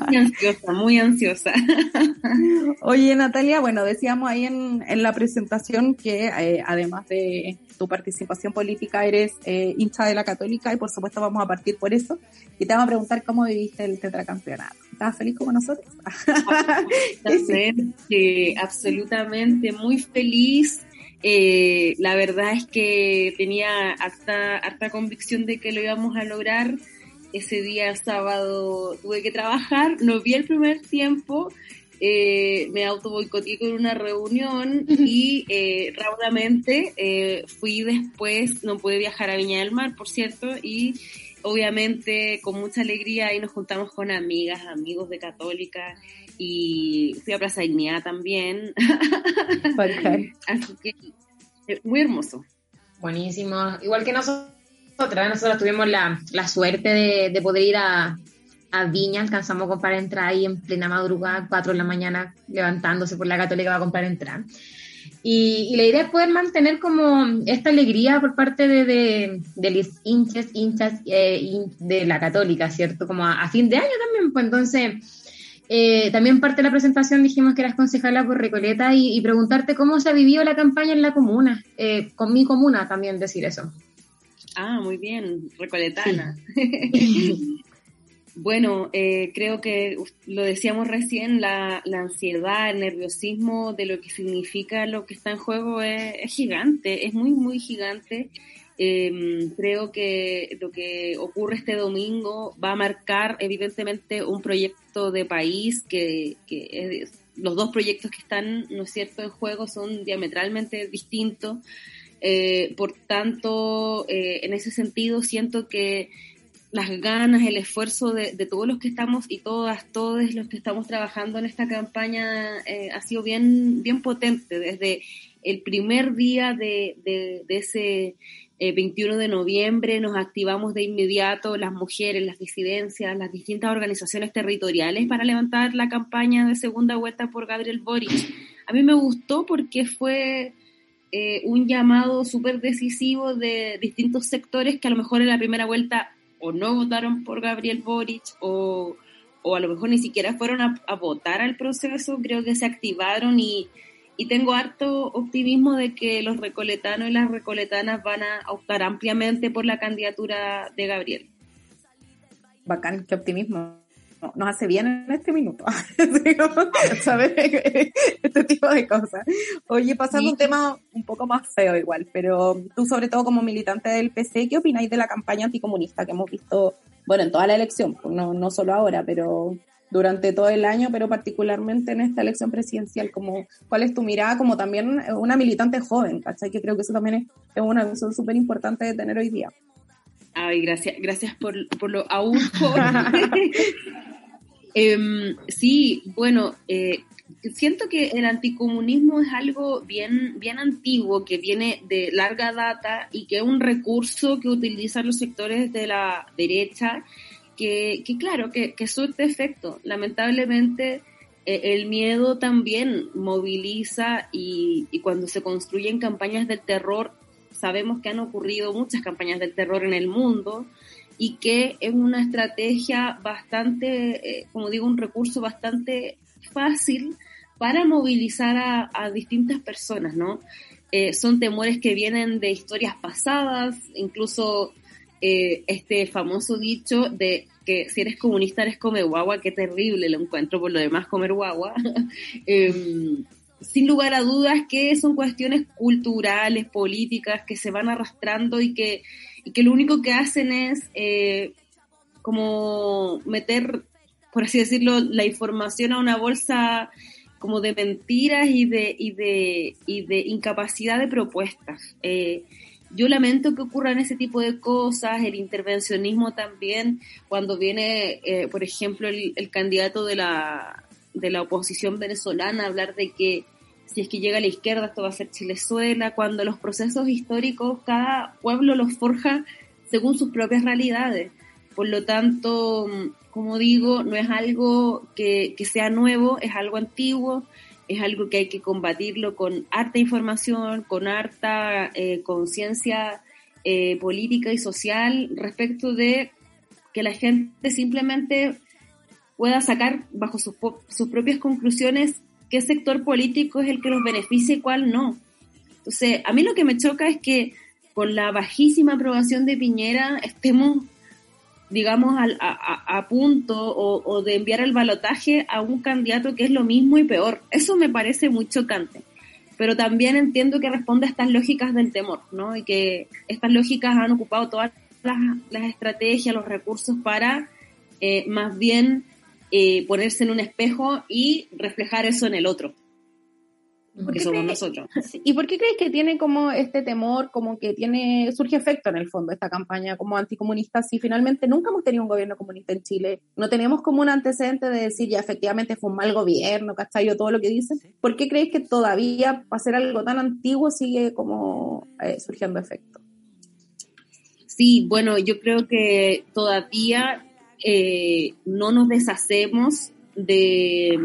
Muy ansiosa, muy ansiosa. Oye, Natalia, bueno, decíamos ahí en, en la presentación que eh, además de tu participación política eres eh, hincha de la Católica y por supuesto vamos a partir por eso. Y te vamos a preguntar cómo viviste el tetracampeonato. ¿Estabas feliz como nosotros? Eh, absolutamente muy feliz. Eh, la verdad es que tenía harta, harta convicción de que lo íbamos a lograr. Ese día sábado tuve que trabajar, no vi el primer tiempo, eh, me auto boicoteé con una reunión y eh, rápidamente eh, fui después, no pude viajar a Viña del Mar, por cierto, y obviamente con mucha alegría ahí nos juntamos con amigas, amigos de Católica y fui a Plaza Dignidad también, así que eh, muy hermoso. Buenísimo. Igual que nosotras, nosotros tuvimos la, la suerte de, de poder ir a, a Viña, alcanzamos a comprar entrada ahí en plena madrugada, 4 de la mañana, levantándose por la católica para comprar entrada. Y, y la idea es poder mantener como esta alegría por parte de, de, de los hinchas, hinchas eh, de la católica, ¿cierto? Como a, a fin de año también, pues entonces... eh, también parte de la presentación dijimos que eras concejala por Recoleta y, y preguntarte cómo se ha vivido la campaña en la comuna, eh, con mi comuna también decir eso. Ah, muy bien, recoletana. Bueno, eh, creo que lo decíamos recién, la, ansiedad, el nerviosismo de lo que significa lo que está en juego es, gigante, es muy, muy gigante. Eh, creo que lo que ocurre este domingo va a marcar evidentemente un proyecto de país que, los dos proyectos que están, ¿no es cierto?, en juego son diametralmente distintos. Eh, por tanto, eh, en ese sentido, siento que las ganas, el esfuerzo de, de todos los que estamos y todas, todos los que estamos trabajando en esta campaña eh, ha sido bien, bien potente. Desde el primer día de, de, ese eh, 21 de noviembre nos activamos de inmediato las mujeres, las disidencias, las distintas organizaciones territoriales para levantar la campaña de segunda vuelta por Gabriel Boric. A mí me gustó porque fue eh, un llamado súper decisivo de distintos sectores que a lo mejor en la primera vuelta o no votaron por Gabriel Boric o, o a lo mejor ni siquiera fueron a, a votar al proceso, creo que se activaron y, y tengo harto optimismo de que los recoletanos y las recoletanas van a optar ampliamente por la candidatura de Gabriel. Bacán, qué optimismo. No, Nos hace bien en este minuto. Sí. ¿Sabes? Este tipo de cosas. Oye, pasando a un tema un poco más feo igual, pero tú sobre todo como militante del PC, ¿qué opináis de la campaña anticomunista que hemos visto, bueno, en toda la elección, pues no, no solo ahora, pero durante todo el año, pero particularmente en esta elección presidencial, como cuál es tu mirada como también una militante joven, ¿cachai? Que creo que eso también es, es una visión súper importante de tener hoy día. Ay, gracias, gracias por, por lo aún. Em, sí, bueno, eh, siento que el anticomunismo es algo bien, bien antiguo, que viene de larga data y que es un recurso que utilizan los sectores de la derecha, que, que claro, que, que efecto. Lamentablemente, eh, el miedo también moviliza y, y cuando se construyen campañas de terror, sabemos que han ocurrido muchas campañas de terror en el mundo, y que es una estrategia bastante, eh, como digo, un recurso bastante fácil para movilizar a, distintas personas, ¿no? Eh, son temores que vienen de historias pasadas, incluso eh, este famoso dicho de que si eres comunista eres come guagua, qué terrible lo encuentro por lo demás comer guagua. Em, sin lugar a dudas que son cuestiones culturales, políticas que se van arrastrando y que que lo único que hacen es eh, como meter, por así decirlo, la información a una bolsa como de mentiras y de, y de, y de incapacidad de propuestas. Eh, yo lamento que ocurran ese tipo de cosas, el intervencionismo también, cuando viene, eh, por ejemplo, el, el, candidato de la, de la oposición venezolana a hablar de que si es que llega a la izquierda, esto va a ser Chilezuela, cuando los procesos históricos cada pueblo los forja según sus propias realidades. Por lo tanto, como digo, no es algo que, sea nuevo, es algo antiguo, es algo que hay que combatirlo con harta información, con harta eh, conciencia eh, política y social respecto de que la gente simplemente pueda sacar bajo sus, sus propias conclusiones qué sector político es el que los beneficia y cuál no. Entonces, a mí lo que me choca es que con la bajísima aprobación de Piñera estemos, digamos, a, punto o, de enviar el balotaje a un candidato que es lo mismo y peor. Eso me parece muy chocante. Pero también entiendo que responde a estas lógicas del temor, ¿no? Y que estas lógicas han ocupado todas las, estrategias, los recursos para eh, más bien eh, ponerse en un espejo y reflejar eso en el otro. Porque somos nosotros. ¿Y por qué crees que tiene como este temor, como que tiene, surge efecto en el fondo esta campaña como anticomunista si finalmente nunca hemos tenido un gobierno comunista en Chile? No tenemos como un antecedente de decir ya efectivamente fue un mal gobierno, ¿cachai? todo lo que dicen. ¿Por qué crees que todavía, para ser algo tan antiguo, sigue como eh, surgiendo efecto? Sí, bueno, yo creo que todavía eh, no nos deshacemos de,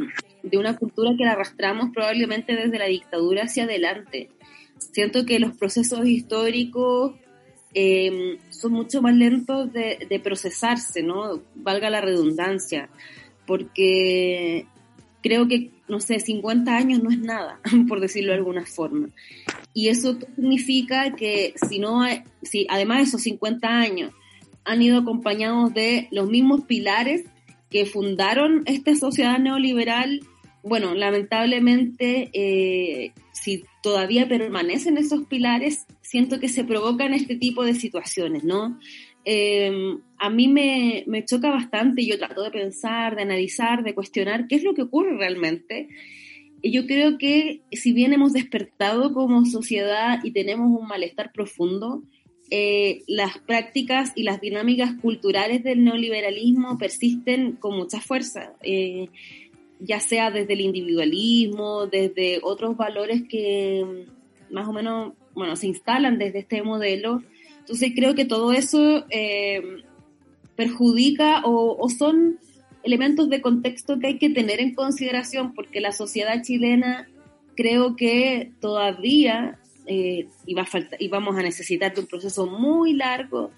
una cultura que la arrastramos probablemente desde la dictadura hacia adelante. Siento que los procesos históricos em, son mucho más lentos de, procesarse, ¿no? Valga la redundancia, porque creo que, no sé, 50 años no es nada, por decirlo de alguna forma. Y eso significa que si no hay, si además de esos 50 años han ido acompañados de los mismos pilares que fundaron esta sociedad neoliberal. Bueno, lamentablemente, eh, si todavía permanecen esos pilares, siento que se provocan este tipo de situaciones, ¿no? Em, a mí me, me choca bastante, yo trato de pensar, de analizar, de cuestionar qué es lo que ocurre realmente. Y yo creo que si bien hemos despertado como sociedad y tenemos un malestar profundo, eh, las prácticas y las dinámicas culturales del neoliberalismo persisten con mucha fuerza, eh, ya sea desde el individualismo, desde otros valores que más o menos, bueno, se instalan desde este modelo. Entonces creo que todo eso eh, perjudica o, o son elementos de contexto que hay que tener en consideración porque la sociedad chilena creo que todavía eh, y, va a y vamos a necesitar un proceso muy largo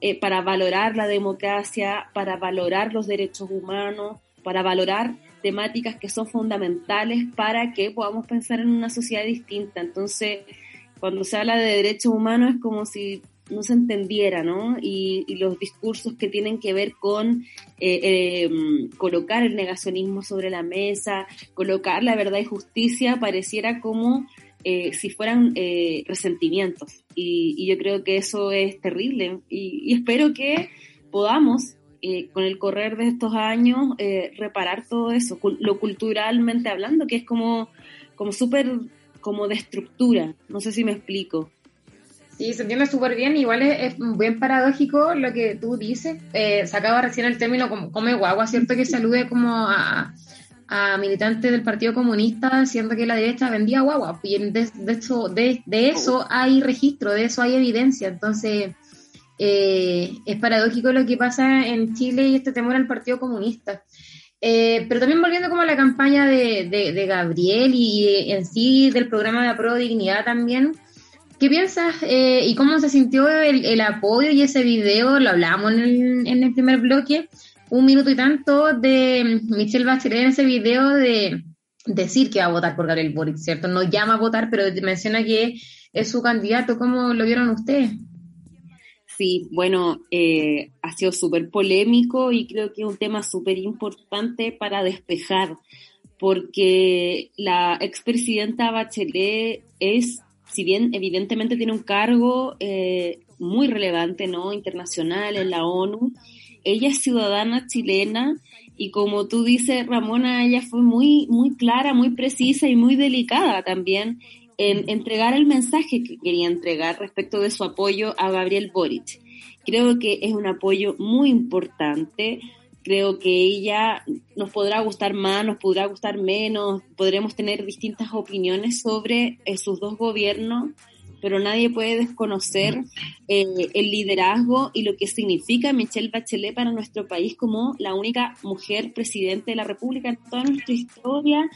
eh, para valorar la democracia, para valorar los derechos humanos, para valorar temáticas que son fundamentales para que podamos pensar en una sociedad distinta. Entonces, cuando se habla de derechos humanos es como si no se entendiera, ¿no? Y, los discursos que tienen que ver con eh, em, colocar el negacionismo sobre la mesa, colocar la verdad y justicia, pareciera como eh, si fueran eh, resentimientos. Y, yo creo que eso es terrible. Y, espero que podamos, eh, con el correr de estos años, reparar todo eso, lo culturalmente hablando, que es como, como súper como de estructura. No sé si me explico. Sí, se entiende súper bien. Igual es, bien paradójico lo que tú dices. Eh, sacaba recién el término como come guagua, ¿cierto? Que salude como a, a militantes del Partido Comunista siendo que la derecha vendía guagua. Y de, de, eso, de, eso hay registro, de eso hay evidencia. Entonces, eh, es paradójico lo que pasa en Chile y este temor al Partido Comunista. Eh, pero también volviendo como a la campaña de, de, Gabriel y en sí del programa de Apro Dignidad también, ¿qué piensas eh, y cómo se sintió el, apoyo y ese video? Lo hablamos en el, en el primer bloque un minuto y tanto de Michelle Bachelet en ese video de decir que va a votar por Gabriel Boric, ¿cierto? No llama a votar, pero menciona que es su candidato. ¿Cómo lo vieron ustedes? Sí, bueno, eh, ha sido súper polémico y creo que es un tema súper importante para despejar, porque la expresidenta Bachelet es, si bien evidentemente tiene un cargo eh, muy relevante, ¿no? Internacional en la ONU, ella es ciudadana chilena y como tú dices, Ramona, ella fue muy, muy clara, muy precisa y muy delicada también en entregar el mensaje que quería entregar respecto de su apoyo a Gabriel Boric. Creo que es un apoyo muy importante. Creo que ella nos podrá gustar más, nos podrá gustar menos, podremos tener distintas opiniones sobre eh, sus dos gobiernos, pero nadie puede desconocer eh, el liderazgo y lo que significa Michelle Bachelet para nuestro país como la única mujer presidente de la República en toda nuestra historia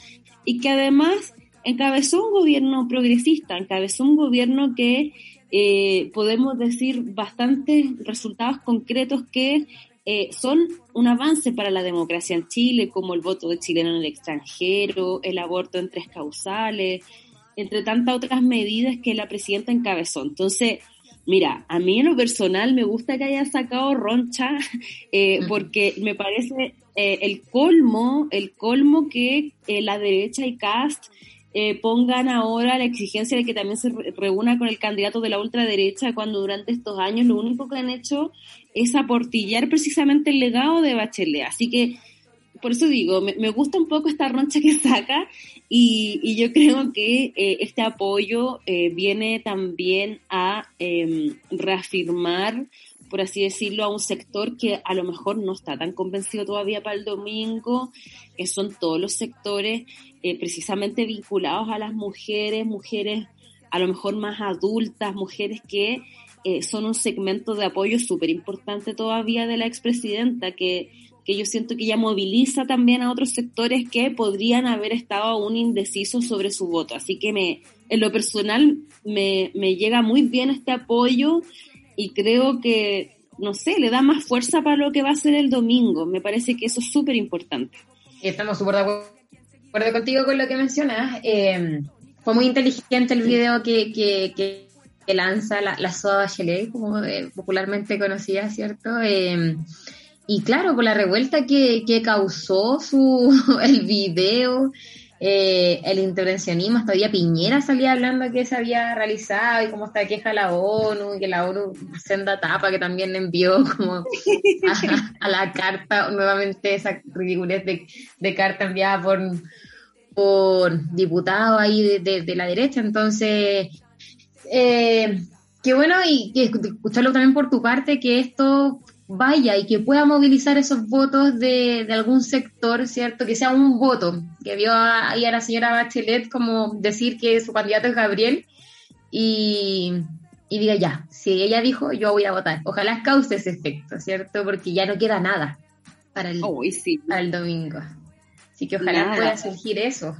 y que además encabezó un gobierno progresista, encabezó un gobierno que eh, podemos decir bastantes resultados concretos que eh, son un avance para la democracia en Chile, como el voto de chileno en el extranjero, el aborto en tres causales, entre tantas otras medidas que la presidenta encabezó. Entonces, mira, a mí en lo personal me gusta que haya sacado Roncha, eh, porque me parece eh, el colmo, el colmo que eh, la derecha y Cast pongan ahora la exigencia de que también se reúna con el candidato de la ultraderecha cuando durante estos años lo único que han hecho es aportillar precisamente el legado de Bachelet. Así que por eso digo, me, gusta un poco esta roncha que saca y, yo creo que eh, este apoyo eh, viene también a em, reafirmar, por así decirlo, a un sector que a lo mejor no está tan convencido todavía para el domingo, que son todos los sectores eh, precisamente vinculados a las mujeres, mujeres a lo mejor más adultas, mujeres que son un segmento de apoyo súper importante todavía de la expresidenta, que que yo siento que ella moviliza también a otros sectores que podrían haber estado aún indecisos sobre su voto. Así que me, en lo personal me, me llega muy bien este apoyo y creo que, no sé, le da más fuerza para lo que va a ser el domingo. Me parece que eso es súper importante. Estamos súper de acuerdo contigo con lo que mencionas. Eh, fue muy inteligente el video que, que, que, lanza la, la Soda Bachelet, como eh, popularmente conocida, ¿cierto? Eh, y claro, por la revuelta que, que causó su, el video, eh, el intervencionismo, hasta día Piñera salía hablando que se había realizado y cómo está queja la ONU, y que la ONU senda tapa que también envió como a, la carta, nuevamente esa ridiculez de, de carta enviada por, por diputados ahí de, de, la derecha. Entonces, eh, qué bueno y, y escucharlo también por tu parte, que esto vaya y que pueda movilizar esos votos de, algún sector, ¿cierto? Que sea un voto, que vio ahí a la señora Bachelet como decir que su candidato es Gabriel y, diga ya, si ella dijo, yo voy a votar. Ojalá cause ese efecto, ¿cierto? Porque ya no queda nada para el, domingo. Así que ojalá pueda surgir eso.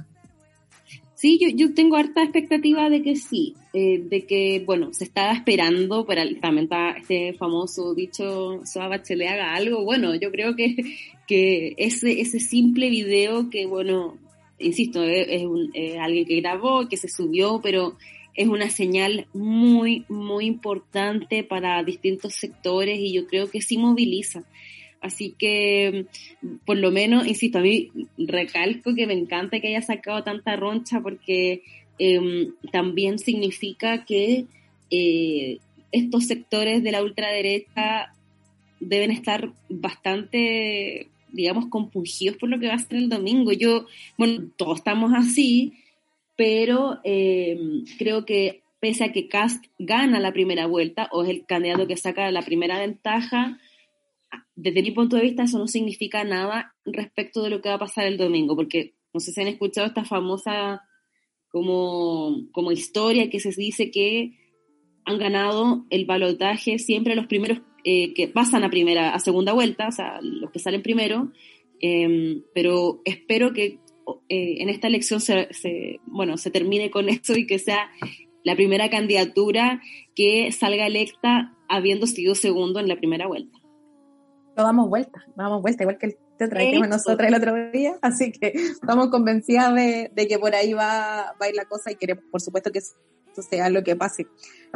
Sí, yo, yo tengo harta expectativa de que sí, eh, de que, bueno, se estaba esperando, para también está este famoso dicho, Soa Bachelet haga algo, bueno, yo creo que, que ese, ese simple video que, bueno, insisto, es, un, alguien que grabó, que se subió, pero es una señal muy, muy importante para distintos sectores y yo creo que sí moviliza. Así que, por lo menos, insisto, a mí recalco que me encanta que haya sacado tanta roncha porque em, también significa que eh, estos sectores de la ultraderecha deben estar bastante, digamos, compungidos por lo que va a ser el domingo. Yo, bueno, todos estamos así, pero em, creo que pese a que Cast gana la primera vuelta o es el candidato que saca la primera ventaja, desde mi punto de vista eso no significa nada respecto de lo que va a pasar el domingo, porque no sé si han escuchado esta famosa como, como historia que se dice que han ganado el balotaje siempre los primeros eh, que pasan a primera, a segunda vuelta, o sea, los que salen primero, em, pero espero que eh, en esta elección se, se, bueno, se termine con esto y que sea la primera candidatura que salga electa habiendo sido segundo en la primera vuelta. Lo damos vuelta, damos vuelta, igual que el te trajimos nosotros el otro día, así que estamos convencidas de, de, que por ahí va, va a ir la cosa y queremos, por supuesto, que sea lo que pase.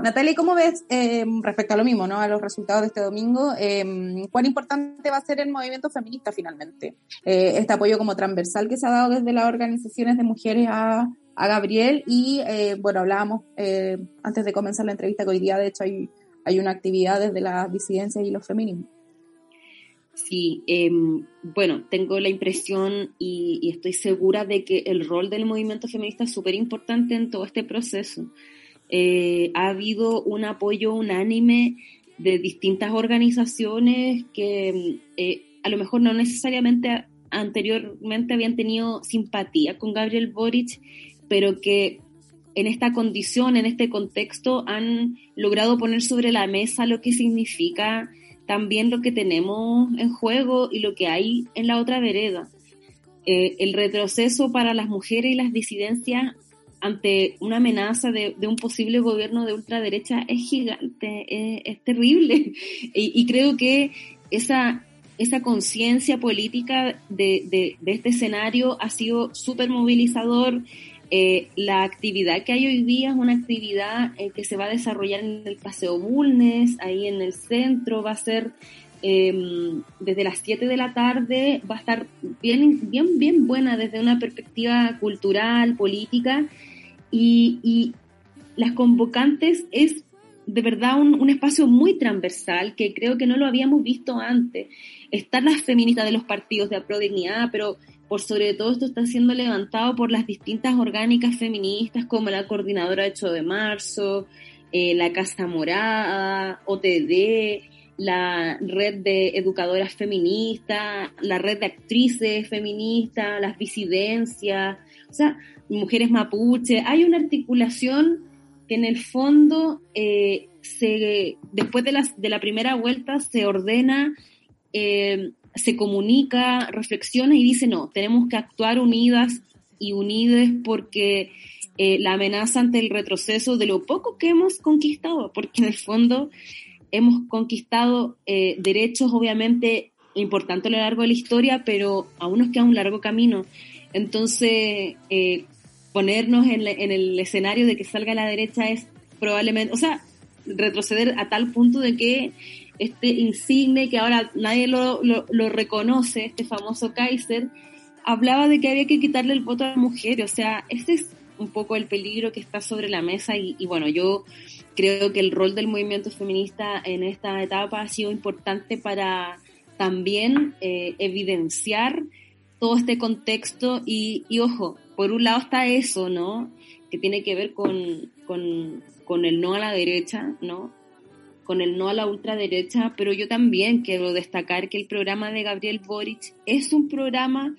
Natalia, ¿cómo ves eh, respecto a lo mismo, ¿no? a los resultados de este domingo? Eh, ¿Cuán importante va a ser el movimiento feminista finalmente? Eh, este apoyo como transversal que se ha dado desde las organizaciones de mujeres a, a Gabriel y, eh, bueno, hablábamos eh, antes de comenzar la entrevista que hoy día, de hecho, hay, hay una actividad desde las disidencias y los feminismos. Sí, eh, bueno, tengo la impresión y, estoy segura de que el rol del movimiento feminista es súper importante en todo este proceso. Eh, ha habido un apoyo unánime de distintas organizaciones que eh, a lo mejor no necesariamente anteriormente habían tenido simpatía con Gabriel Boric, pero que en esta condición, en este contexto, han logrado poner sobre la mesa lo que significa también lo que tenemos en juego y lo que hay en la otra vereda. Eh, el retroceso para las mujeres y las disidencias ante una amenaza de, un posible gobierno de ultraderecha es gigante, es, terrible. Y, y, creo que esa, esa conciencia política de, de, de, este escenario ha sido súper movilizador. Eh, la actividad que hay hoy día es una actividad eh, que se va a desarrollar en el Paseo Bulnes, ahí en el centro, va a ser eh, desde las 7 de la tarde, va a estar bien, bien, bien buena desde una perspectiva cultural, política, y, y las convocantes es de verdad un, un, espacio muy transversal que creo que no lo habíamos visto antes. Están las feministas de los partidos de Aprodignidad, pero por sobre todo esto está siendo levantado por las distintas orgánicas feministas como la Coordinadora 8 de Marzo, eh, la Casa Morada, OTD, la red de educadoras feministas, la red de actrices feministas, las disidencias, o sea, mujeres mapuche. Hay una articulación que en el fondo eh, se, después de, las, de la primera vuelta se ordena eh, se comunica, reflexiona y dice, no, tenemos que actuar unidas y unidas porque eh, la amenaza ante el retroceso de lo poco que hemos conquistado, porque en el fondo hemos conquistado eh, derechos obviamente importantes a lo largo de la historia, pero aún nos queda un largo camino. Entonces, eh, ponernos en el escenario de que salga la derecha es probablemente, o sea, retroceder a tal punto de que este insigne que ahora nadie lo, lo, lo, reconoce, este famoso Kaiser, hablaba de que había que quitarle el voto a la mujer. O sea, este es un poco el peligro que está sobre la mesa y, y bueno, yo creo que el rol del movimiento feminista en esta etapa ha sido importante para también eh, evidenciar todo este contexto y, y, ojo, por un lado está eso, ¿no? Que tiene que ver con, con, con el no a la derecha, ¿no? Con el no a la ultraderecha, pero yo también quiero destacar que el programa de Gabriel Boric es un programa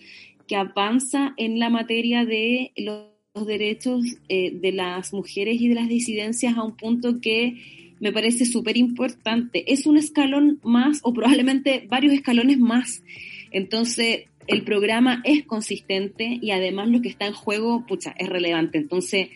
que avanza en la materia de los, derechos eh, de las mujeres y de las disidencias a un punto que me parece súper importante. Es un escalón más o probablemente varios escalones más. Entonces, el programa es consistente y además lo que está en juego, pucha, es relevante. Entonces,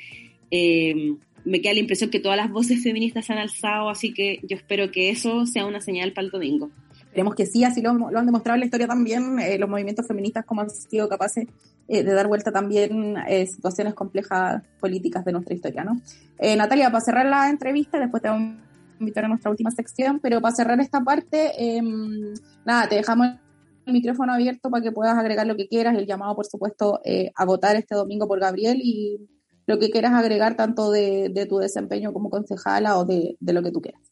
eh, me queda la impresión que todas las voces feministas se han alzado, así que yo espero que eso sea una señal para el domingo. Esperemos que sí, así lo, lo han demostrado en la historia también, eh, los movimientos feministas como han sido capaces eh, de dar vuelta también eh, situaciones complejas políticas de nuestra historia, ¿no? Eh, Natalia, para cerrar la entrevista, después te vamos a invitar a nuestra última sección, pero para cerrar esta parte, em, nada, te dejamos el micrófono abierto para que puedas agregar lo que quieras, el llamado, por supuesto, a votar este domingo por Gabriel y lo que quieras agregar tanto de, de tu desempeño como concejala o de, de, lo que tú quieras.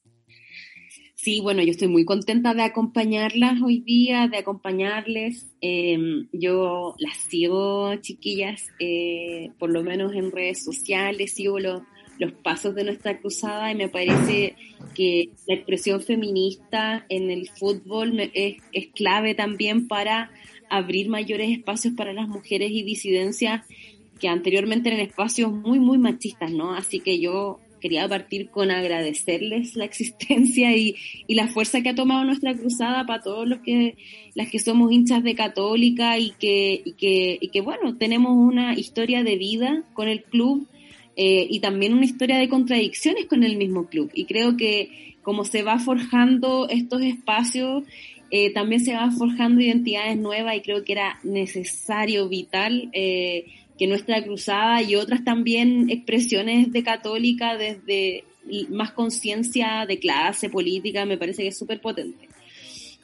Sí, bueno, yo estoy muy contenta de acompañarlas hoy día, de acompañarles. Eh, yo las sigo, chiquillas, eh, por lo menos en redes sociales, sigo los, los pasos de nuestra cruzada y me parece que la expresión feminista en el fútbol es, es clave también para abrir mayores espacios para las mujeres y disidencias que anteriormente eran espacios muy, muy machistas, ¿no? Así que yo quería partir con agradecerles la existencia y, y, la fuerza que ha tomado nuestra cruzada para todos los que, las que somos hinchas de católica y que, que bueno, tenemos una historia de vida con el club eh, y también una historia de contradicciones con el mismo club. Y creo que como se va forjando estos espacios, eh, también se van forjando identidades nuevas y creo que era necesario, vital, eh, que nuestra cruzada y otras también expresiones de católica desde más conciencia de clase política, me parece que es súper potente.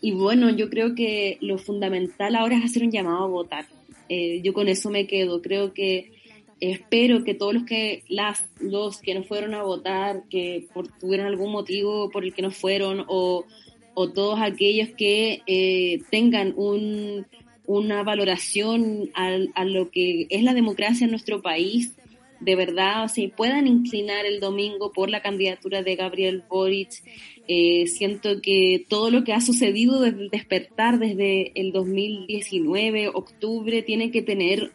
Y bueno, yo creo que lo fundamental ahora es hacer un llamado a votar. Eh, yo con eso me quedo. Creo que espero que todos los que las los que no fueron a votar, que por, tuvieron algún motivo por el que no fueron, o, o todos aquellos que eh, tengan un, una valoración a, a, lo que es la democracia en nuestro país, de verdad, o sea, puedan inclinar el domingo por la candidatura de Gabriel Boric. Eh, siento que todo lo que ha sucedido desde el despertar desde el 2019, octubre, tiene que tener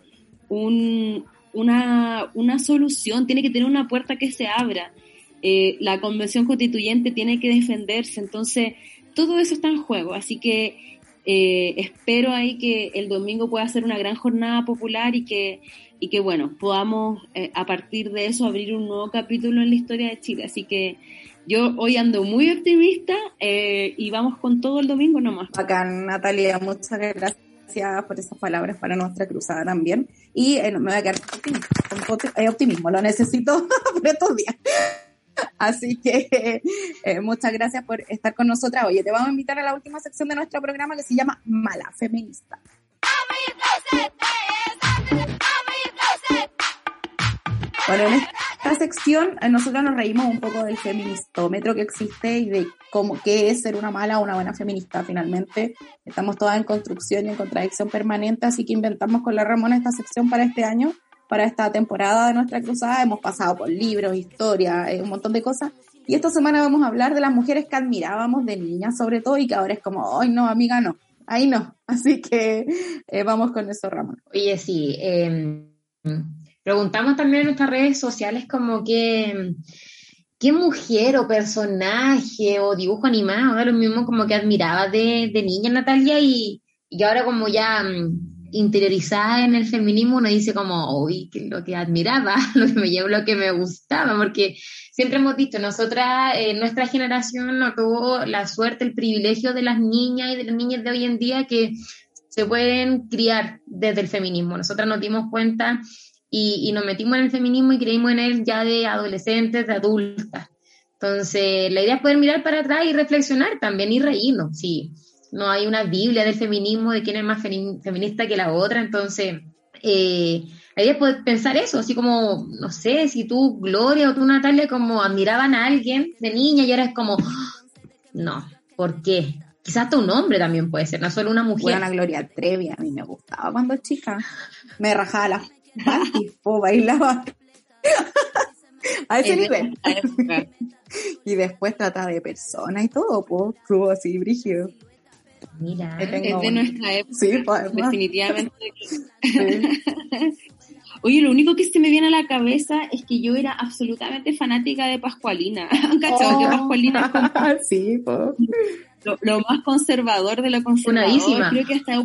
un, una, una solución, tiene que tener una puerta que se abra. Eh, la convención constituyente tiene que defenderse, entonces todo eso está en juego, así que eh, espero ahí que el domingo pueda ser una gran jornada popular y que, y que bueno, podamos eh, a partir de eso abrir un nuevo capítulo en la historia de Chile, así que yo hoy ando muy optimista eh, y vamos con todo el domingo nomás. Bacán, Natalia, muchas gracias por esas palabras para nuestra cruzada también. Y eh, me voy a quedar con optimismo, lo necesito por estos días. Así que eh, muchas gracias por estar con nosotras. Oye, te vamos a invitar a la última sección de nuestro programa que se llama Mala Feminista. Bueno, en esta sección eh, nosotros nos reímos un poco del feministómetro que existe y de cómo qué es ser una mala o una buena feminista finalmente. Estamos todas en construcción y en contradicción permanente, así que inventamos con la Ramona esta sección para este año, para esta temporada de nuestra cruzada. Hemos pasado por libros, historia, eh, un montón de cosas. Y esta semana vamos a hablar de las mujeres que admirábamos de niñas sobre todo y que ahora es como, ay no, amiga, no, ahí no. Así que eh, vamos con eso, Ramón. Oye, sí. Eh Preguntamos también en nuestras redes sociales como que qué mujer o personaje o dibujo animado, lo mismo como que admiraba de, de niña Natalia y, y, ahora como ya mm, interiorizada en el feminismo uno dice como, uy, lo que admiraba, lo que me llevó, lo que me gustaba, porque siempre hemos dicho, nosotras, eh, nuestra generación no tuvo la suerte, el privilegio de las niñas y de las niñas de hoy en día que se pueden criar desde el feminismo. Nosotras nos dimos cuenta y, y, nos metimos en el feminismo y creímos en él ya de adolescentes, de adultas. Entonces, la idea es poder mirar para atrás y reflexionar también y reírnos. Sí, no hay una Biblia del feminismo de quién es más feminista que la otra. Entonces, eh, la idea es pensar eso, así como, no sé, si tú, Gloria o tú, Natalia, como admiraban a alguien de niña y ahora es como, no, ¿por qué? Quizás hasta un hombre también puede ser, no solo una mujer. Bueno, Gloria Trevi, a mí me gustaba cuando chica. Me rajaba la tipo bailaba a ese nivel. y después trata de persona y todo, pues, estuvo así, brígido. Mira, es de nuestra época. Sí, pues, definitivamente. Sí. Oye, lo único que se me viene a la cabeza es que yo era absolutamente fanática de Pascualina. ¿Han cachado oh. que Pascualina es sí, pues. lo, lo, más conservador de lo conservador? Creo que hasta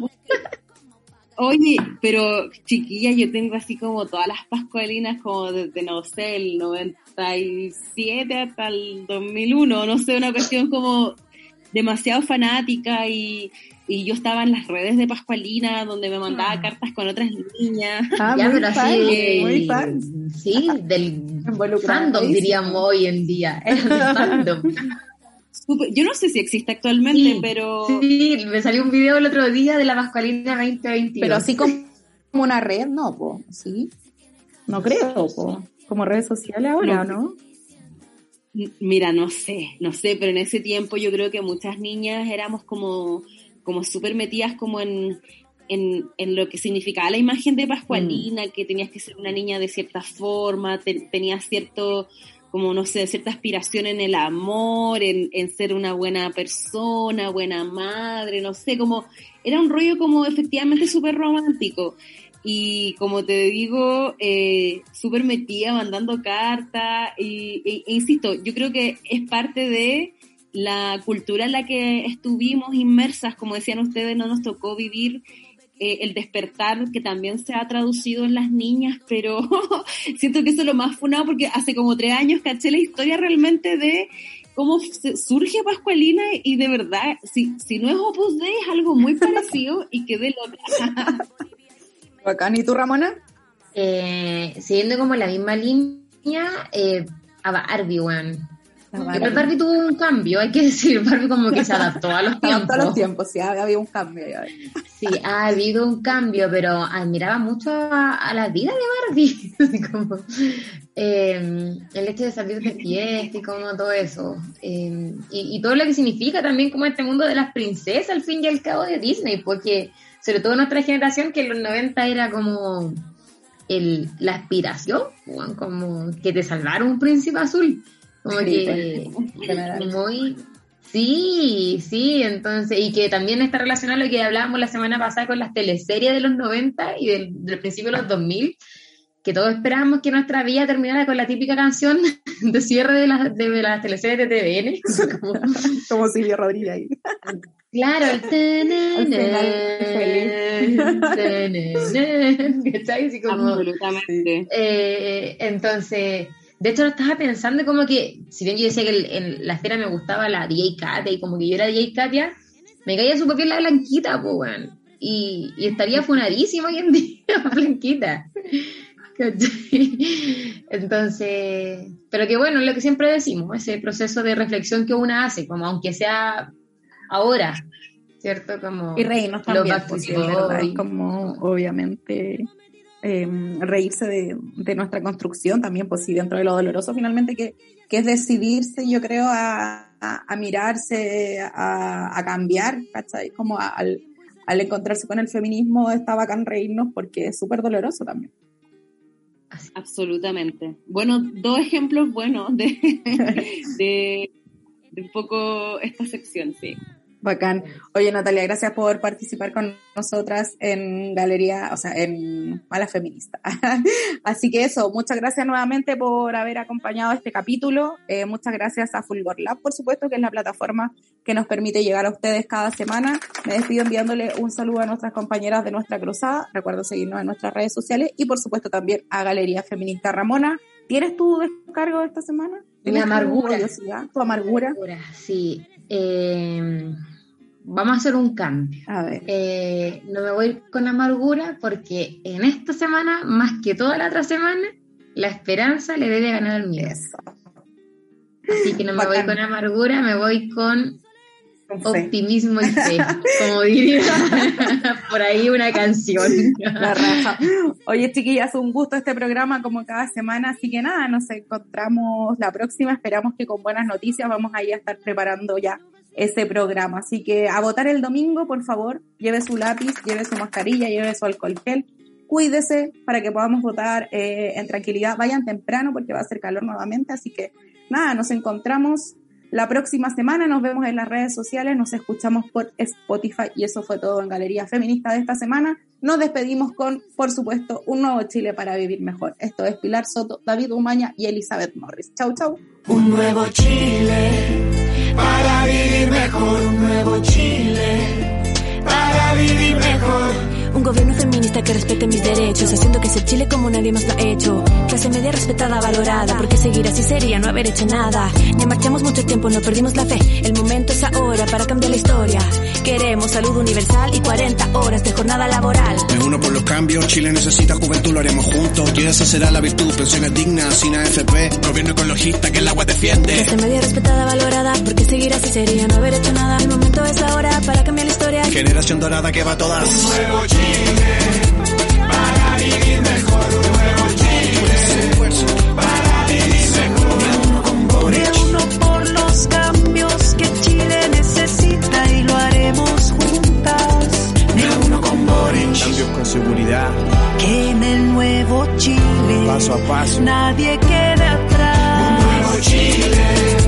Oye, pero chiquilla, yo tengo así como todas las pascualinas como desde, no sé, el 97 hasta el 2001, no sé, una cuestión como demasiado fanática y, y yo estaba en las redes de Pascualina donde me mandaba ah. cartas con otras niñas. Ah, ya, muy, fan, así, muy fan. Sí, del fandom diríamos hoy en día. El fandom. Yo no sé si existe actualmente, sí, pero... Sí, me salió un video el otro día de la Pascualina 2022. Pero así como una red, no, po, ¿sí? No creo, po. Como redes sociales ahora, ¿no? Mira, no sé, no sé, pero en ese tiempo yo creo que muchas niñas éramos como, como súper metidas como en, en, en lo que significaba la imagen de Pascualina, que tenías que ser una niña de cierta forma, te- tenías cierto, como no sé, cierta aspiración en el amor, en, en ser una buena persona, buena madre, no sé, como era un rollo como efectivamente súper romántico. Y como te digo, eh, súper metida, mandando cartas. Y, e- insisto, yo creo que es parte de la cultura en la que estuvimos inmersas, como decían ustedes, no nos tocó vivir eh, el despertar que también se ha traducido en las niñas, pero siento que eso es lo más funado porque hace como tres años caché la historia realmente de cómo surge Pascualina y de verdad, si, si no es Opus Dei es algo muy parecido y quedé loca. Bacán. ¿Y tú, Ramona? Eh, siguiendo como la misma línea, eh, a Barbie, weón. Igual Barbie tuvo un cambio, hay que decir, Barbie como que se adaptó a los tiempos. Todos los tiempos, sí, había un cambio. Sí, ha habido un cambio, pero admiraba mucho a, a la vida de Barbie. Como, eh, el hecho de salir de fiesta y como todo eso. Eh, y, y todo lo que significa también como este mundo de las princesas al fin y al cabo de Disney, porque sobre todo nuestra generación que en los 90 era como el, la aspiración, como que te salvara un príncipe azul. Como Sí, que general. muy sí, sí, entonces, y que también está relacionado a lo que hablábamos la semana pasada con las teleseries de los 90 y del, del principio de los 2000, que todos esperábamos que nuestra vida terminara con la típica canción de cierre de las, de las teleseries de TVN. Como- Como Silvia Rodríguez ahí. claro, el ¿cachai? Como, Absolutamente. eh, entonces, de hecho lo estaba pensando como que, si bien yo decía que el- en la esfera me gustaba la DJ Katia y como que yo era DJ Katia, me caía súper bien la blanquita, pues. Y, y estaría funadísima hoy en día, blanquita. Entonces, pero que bueno, lo que siempre decimos, ese proceso de reflexión que una hace, como aunque sea ahora, ¿cierto? Como Y reírnos también, Backstreet pues, es verdad, es como obviamente eh, reírse de, de nuestra construcción también, pues sí, dentro de lo doloroso finalmente que, que es decidirse, yo creo, a, a, a mirarse, a, a cambiar, ¿cachai? Como a- al, al encontrarse con el feminismo está bacán reírnos porque es súper doloroso también. Absolutamente. Bueno, dos ejemplos buenos de, de, de un poco esta sección, sí. Bacán. Oye, Natalia, gracias por participar con nosotras en Galería, o sea, en Mala Feminista. Así que eso, muchas gracias nuevamente por haber acompañado este capítulo. Eh, muchas gracias a Fulgor Lab, por supuesto, que es la plataforma que nos permite llegar a ustedes cada semana. Me despido enviándole un saludo a nuestras compañeras de nuestra cruzada. Recuerdo seguirnos en nuestras redes sociales y, por supuesto, también a Galería Feminista Ramona. ¿Tienes tu descargo esta semana? Mi ¿Tienes tu amargura. tu amargura? Sí. Eh, vamos a hacer un cambio. A ver. Eh, no me voy con amargura porque en esta semana, más que toda la otra semana, la esperanza le debe ganar al miedo. Eso. Así que no me voy con amargura, me voy con. Optimismo y fe, como diría por ahí una canción. La raja. Oye, chiquillas, un gusto este programa como cada semana, así que nada, nos encontramos la próxima, esperamos que con buenas noticias vamos ahí a estar preparando ya ese programa. Así que a votar el domingo, por favor, lleve su lápiz, lleve su mascarilla, lleve su alcohol gel, cuídese para que podamos votar eh, en tranquilidad, vayan temprano porque va a hacer calor nuevamente, así que nada, nos encontramos la próxima semana, nos vemos en las redes sociales, nos escuchamos por Spotify y eso fue todo en Galería Feminista de esta semana. Nos despedimos con, por supuesto, un nuevo Chile para vivir mejor. Esto es Pilar Soto, David Umaña y Elizabeth Morris. Chau, chau. Un nuevo Chile para vivir mejor, un nuevo Chile para vivir mejor. Un gobierno feminista que respete mis derechos, haciendo que ese Chile como nadie más lo ha hecho. Clase media respetada, valorada, porque seguir así sería no haber hecho nada. Ya marchamos mucho tiempo, no perdimos la fe. El momento es ahora para cambiar la historia. Queremos salud universal y 40 horas de jornada laboral. Me uno por los cambios, Chile necesita juventud, lo haremos juntos. Y esa será la virtud, pensiones dignas, sin AFP, gobierno ecologista que el agua defiende. Clase media respetada, valorada, porque seguir así sería no haber hecho nada. El momento es ahora para cambiar la historia. Generación dorada que va a todas. Un nuevo para vivir mejor, un nuevo Chile. Para vivir mejor, un nuevo Chile. Un por los cambios que Chile necesita. Y lo haremos juntas. Un con Boris. Cambios con seguridad. Que en el nuevo Chile, paso a paso, nadie quede atrás. Un nuevo Chile.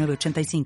906985.